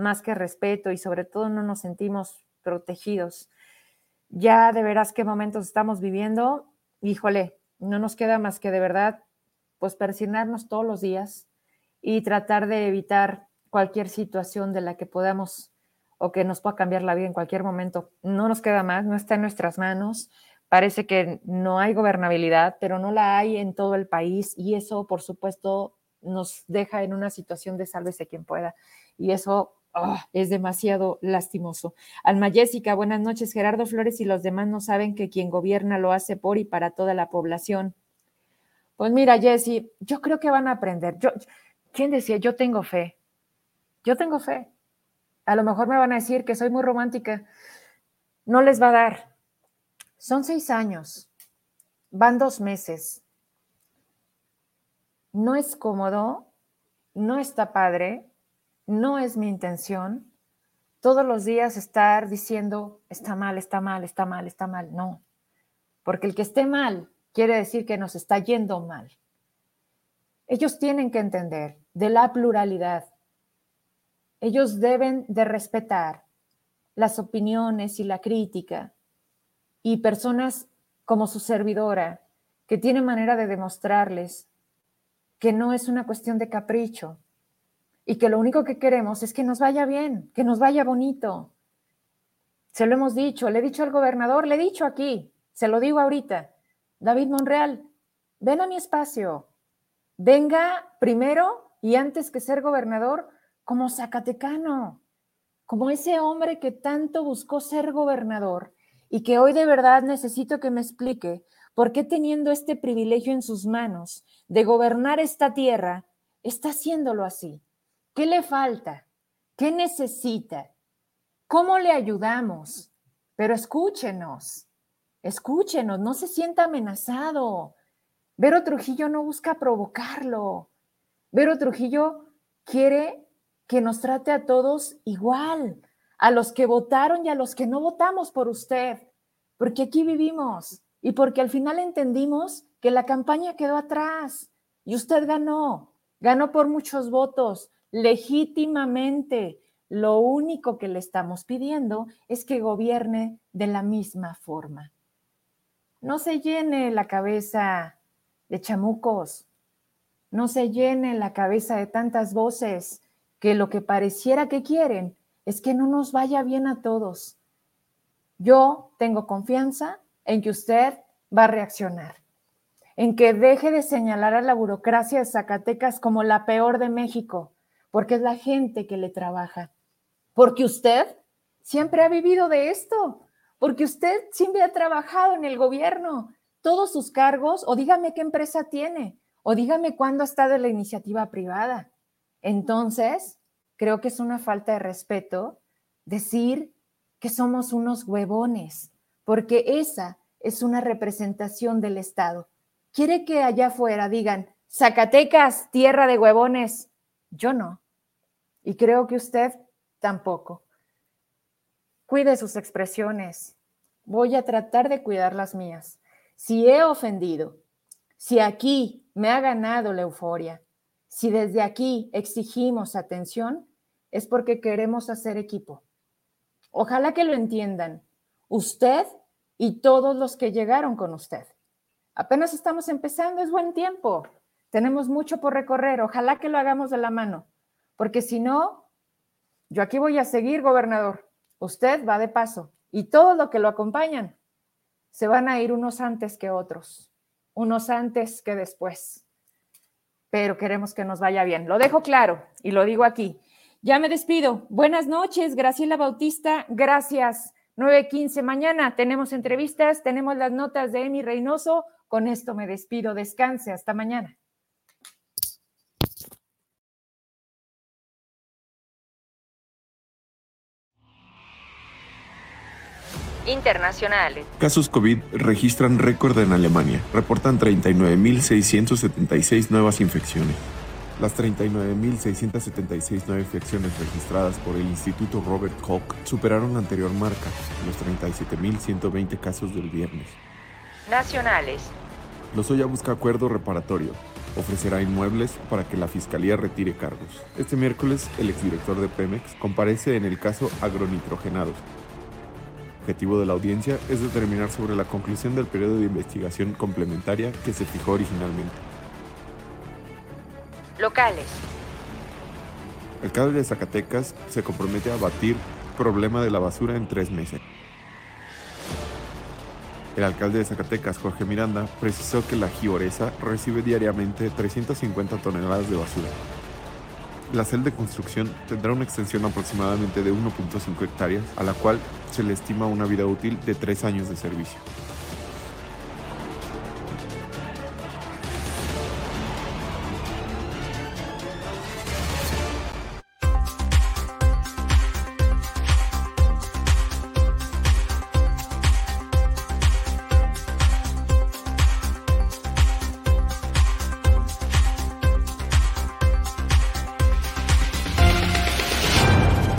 más que respeto y sobre todo no nos sentimos protegidos. Ya de veras qué momentos estamos viviendo, híjole, no nos queda más que de verdad pues persignarnos todos los días y tratar de evitar cualquier situación de la que podamos o que nos pueda cambiar la vida en cualquier momento. No nos queda más, no está en nuestras manos. Parece que no hay gobernabilidad, pero no la hay en todo el país y eso, por supuesto, nos deja en una situación de sálvese quien pueda. Y eso Ah, es demasiado lastimoso. Alma Jessica, buenas noches. Gerardo Flores y los demás no saben que quien gobierna lo hace por y para toda la población. Pues mira, Jessy, yo creo que van a aprender. Yo, ¿Quién decía? Yo tengo fe. Yo tengo fe. A lo mejor me van a decir que soy muy romántica. No les va a dar. Son seis años. Van dos meses. no es cómodo, no está padre, no es mi intención todos los días estar diciendo, está mal, está mal, está mal, está mal. No, porque el que esté mal quiere decir que nos está yendo mal. Ellos tienen que entender de la pluralidad. Ellos deben de respetar las opiniones y la crítica y personas como su servidora que tiene manera de demostrarles que no es una cuestión de capricho y que lo único que queremos es que nos vaya bien, que nos vaya bonito. Se lo hemos dicho, le he dicho al gobernador, le he dicho aquí, se lo digo ahorita, David Monreal, ven a mi espacio, venga primero y antes que ser gobernador como Zacatecano, como ese hombre que tanto buscó ser gobernador y que hoy de verdad necesito que me explique por qué teniendo este privilegio en sus manos de gobernar esta tierra, está haciéndolo así. ¿Qué le falta? ¿Qué necesita? ¿Cómo le ayudamos? Pero escúchenos, escúchenos, no se sienta amenazado. Vero Trujillo no busca provocarlo. Vero Trujillo quiere que nos trate a todos igual, a los que votaron y a los que no votamos por usted, porque aquí vivimos y porque al final entendimos que la campaña quedó atrás y usted ganó, ganó por muchos votos, legítimamente. Lo único que le estamos pidiendo es que gobierne de la misma forma. No se llene la cabeza de chamucos, no se llene la cabeza de tantas voces que lo que pareciera que quieren es que no nos vaya bien a todos. Yo tengo confianza en que usted va a reaccionar, en que deje de señalar a la burocracia de Zacatecas como la peor de México, porque es la gente que le trabaja, porque usted siempre ha vivido de esto, porque usted siempre ha trabajado en el gobierno, todos sus cargos, o dígame qué empresa tiene, o dígame cuándo ha estado en la iniciativa privada. Entonces, creo que es una falta de respeto decir que somos unos huevones, porque esa es una representación del Estado. Quiere que allá afuera digan, Zacatecas, tierra de huevones. Yo no. Y creo que usted tampoco. Cuide sus expresiones. Voy a tratar de cuidar las mías. Si he ofendido, si aquí me ha ganado la euforia, si desde aquí exigimos atención, es porque queremos hacer equipo. Ojalá que lo entiendan, usted y todos los que llegaron con usted. Apenas estamos empezando, es buen tiempo. Tenemos mucho por recorrer, ojalá que lo hagamos de la mano porque si no, yo aquí voy a seguir, gobernador. Usted va de paso y todos los que lo acompañan se van a ir unos antes que otros, unos antes que después. Pero queremos que nos vaya bien. Lo dejo claro y lo digo aquí. Ya me despido. Buenas noches, Graciela Bautista. Gracias. 9.15 mañana tenemos entrevistas, tenemos las notas de Emi Reynoso. Con esto me despido. Descanse. Hasta mañana. Internacionales. Casos COVID registran récord en Alemania. Reportan 39.676 nuevas infecciones. Las 39.676 nuevas infecciones registradas por el Instituto Robert Koch superaron la anterior marca, los 37.120 casos del viernes. Nacionales. Lozoya busca acuerdo reparatorio. Ofrecerá inmuebles para que la fiscalía retire cargos. Este miércoles, el exdirector de Pemex comparece en el caso agronitrogenados, objetivo de la audiencia es determinar sobre la conclusión del periodo de investigación complementaria que se fijó originalmente. Locales. El alcalde de Zacatecas se compromete a abatir el problema de la basura en tres meses. El alcalde de Zacatecas, Jorge Miranda, precisó que la Gioresa recibe diariamente 350 toneladas de basura, la celda de construcción tendrá una extensión aproximadamente de 1.5 hectáreas, a la cual se le estima una vida útil de 3 años de servicio.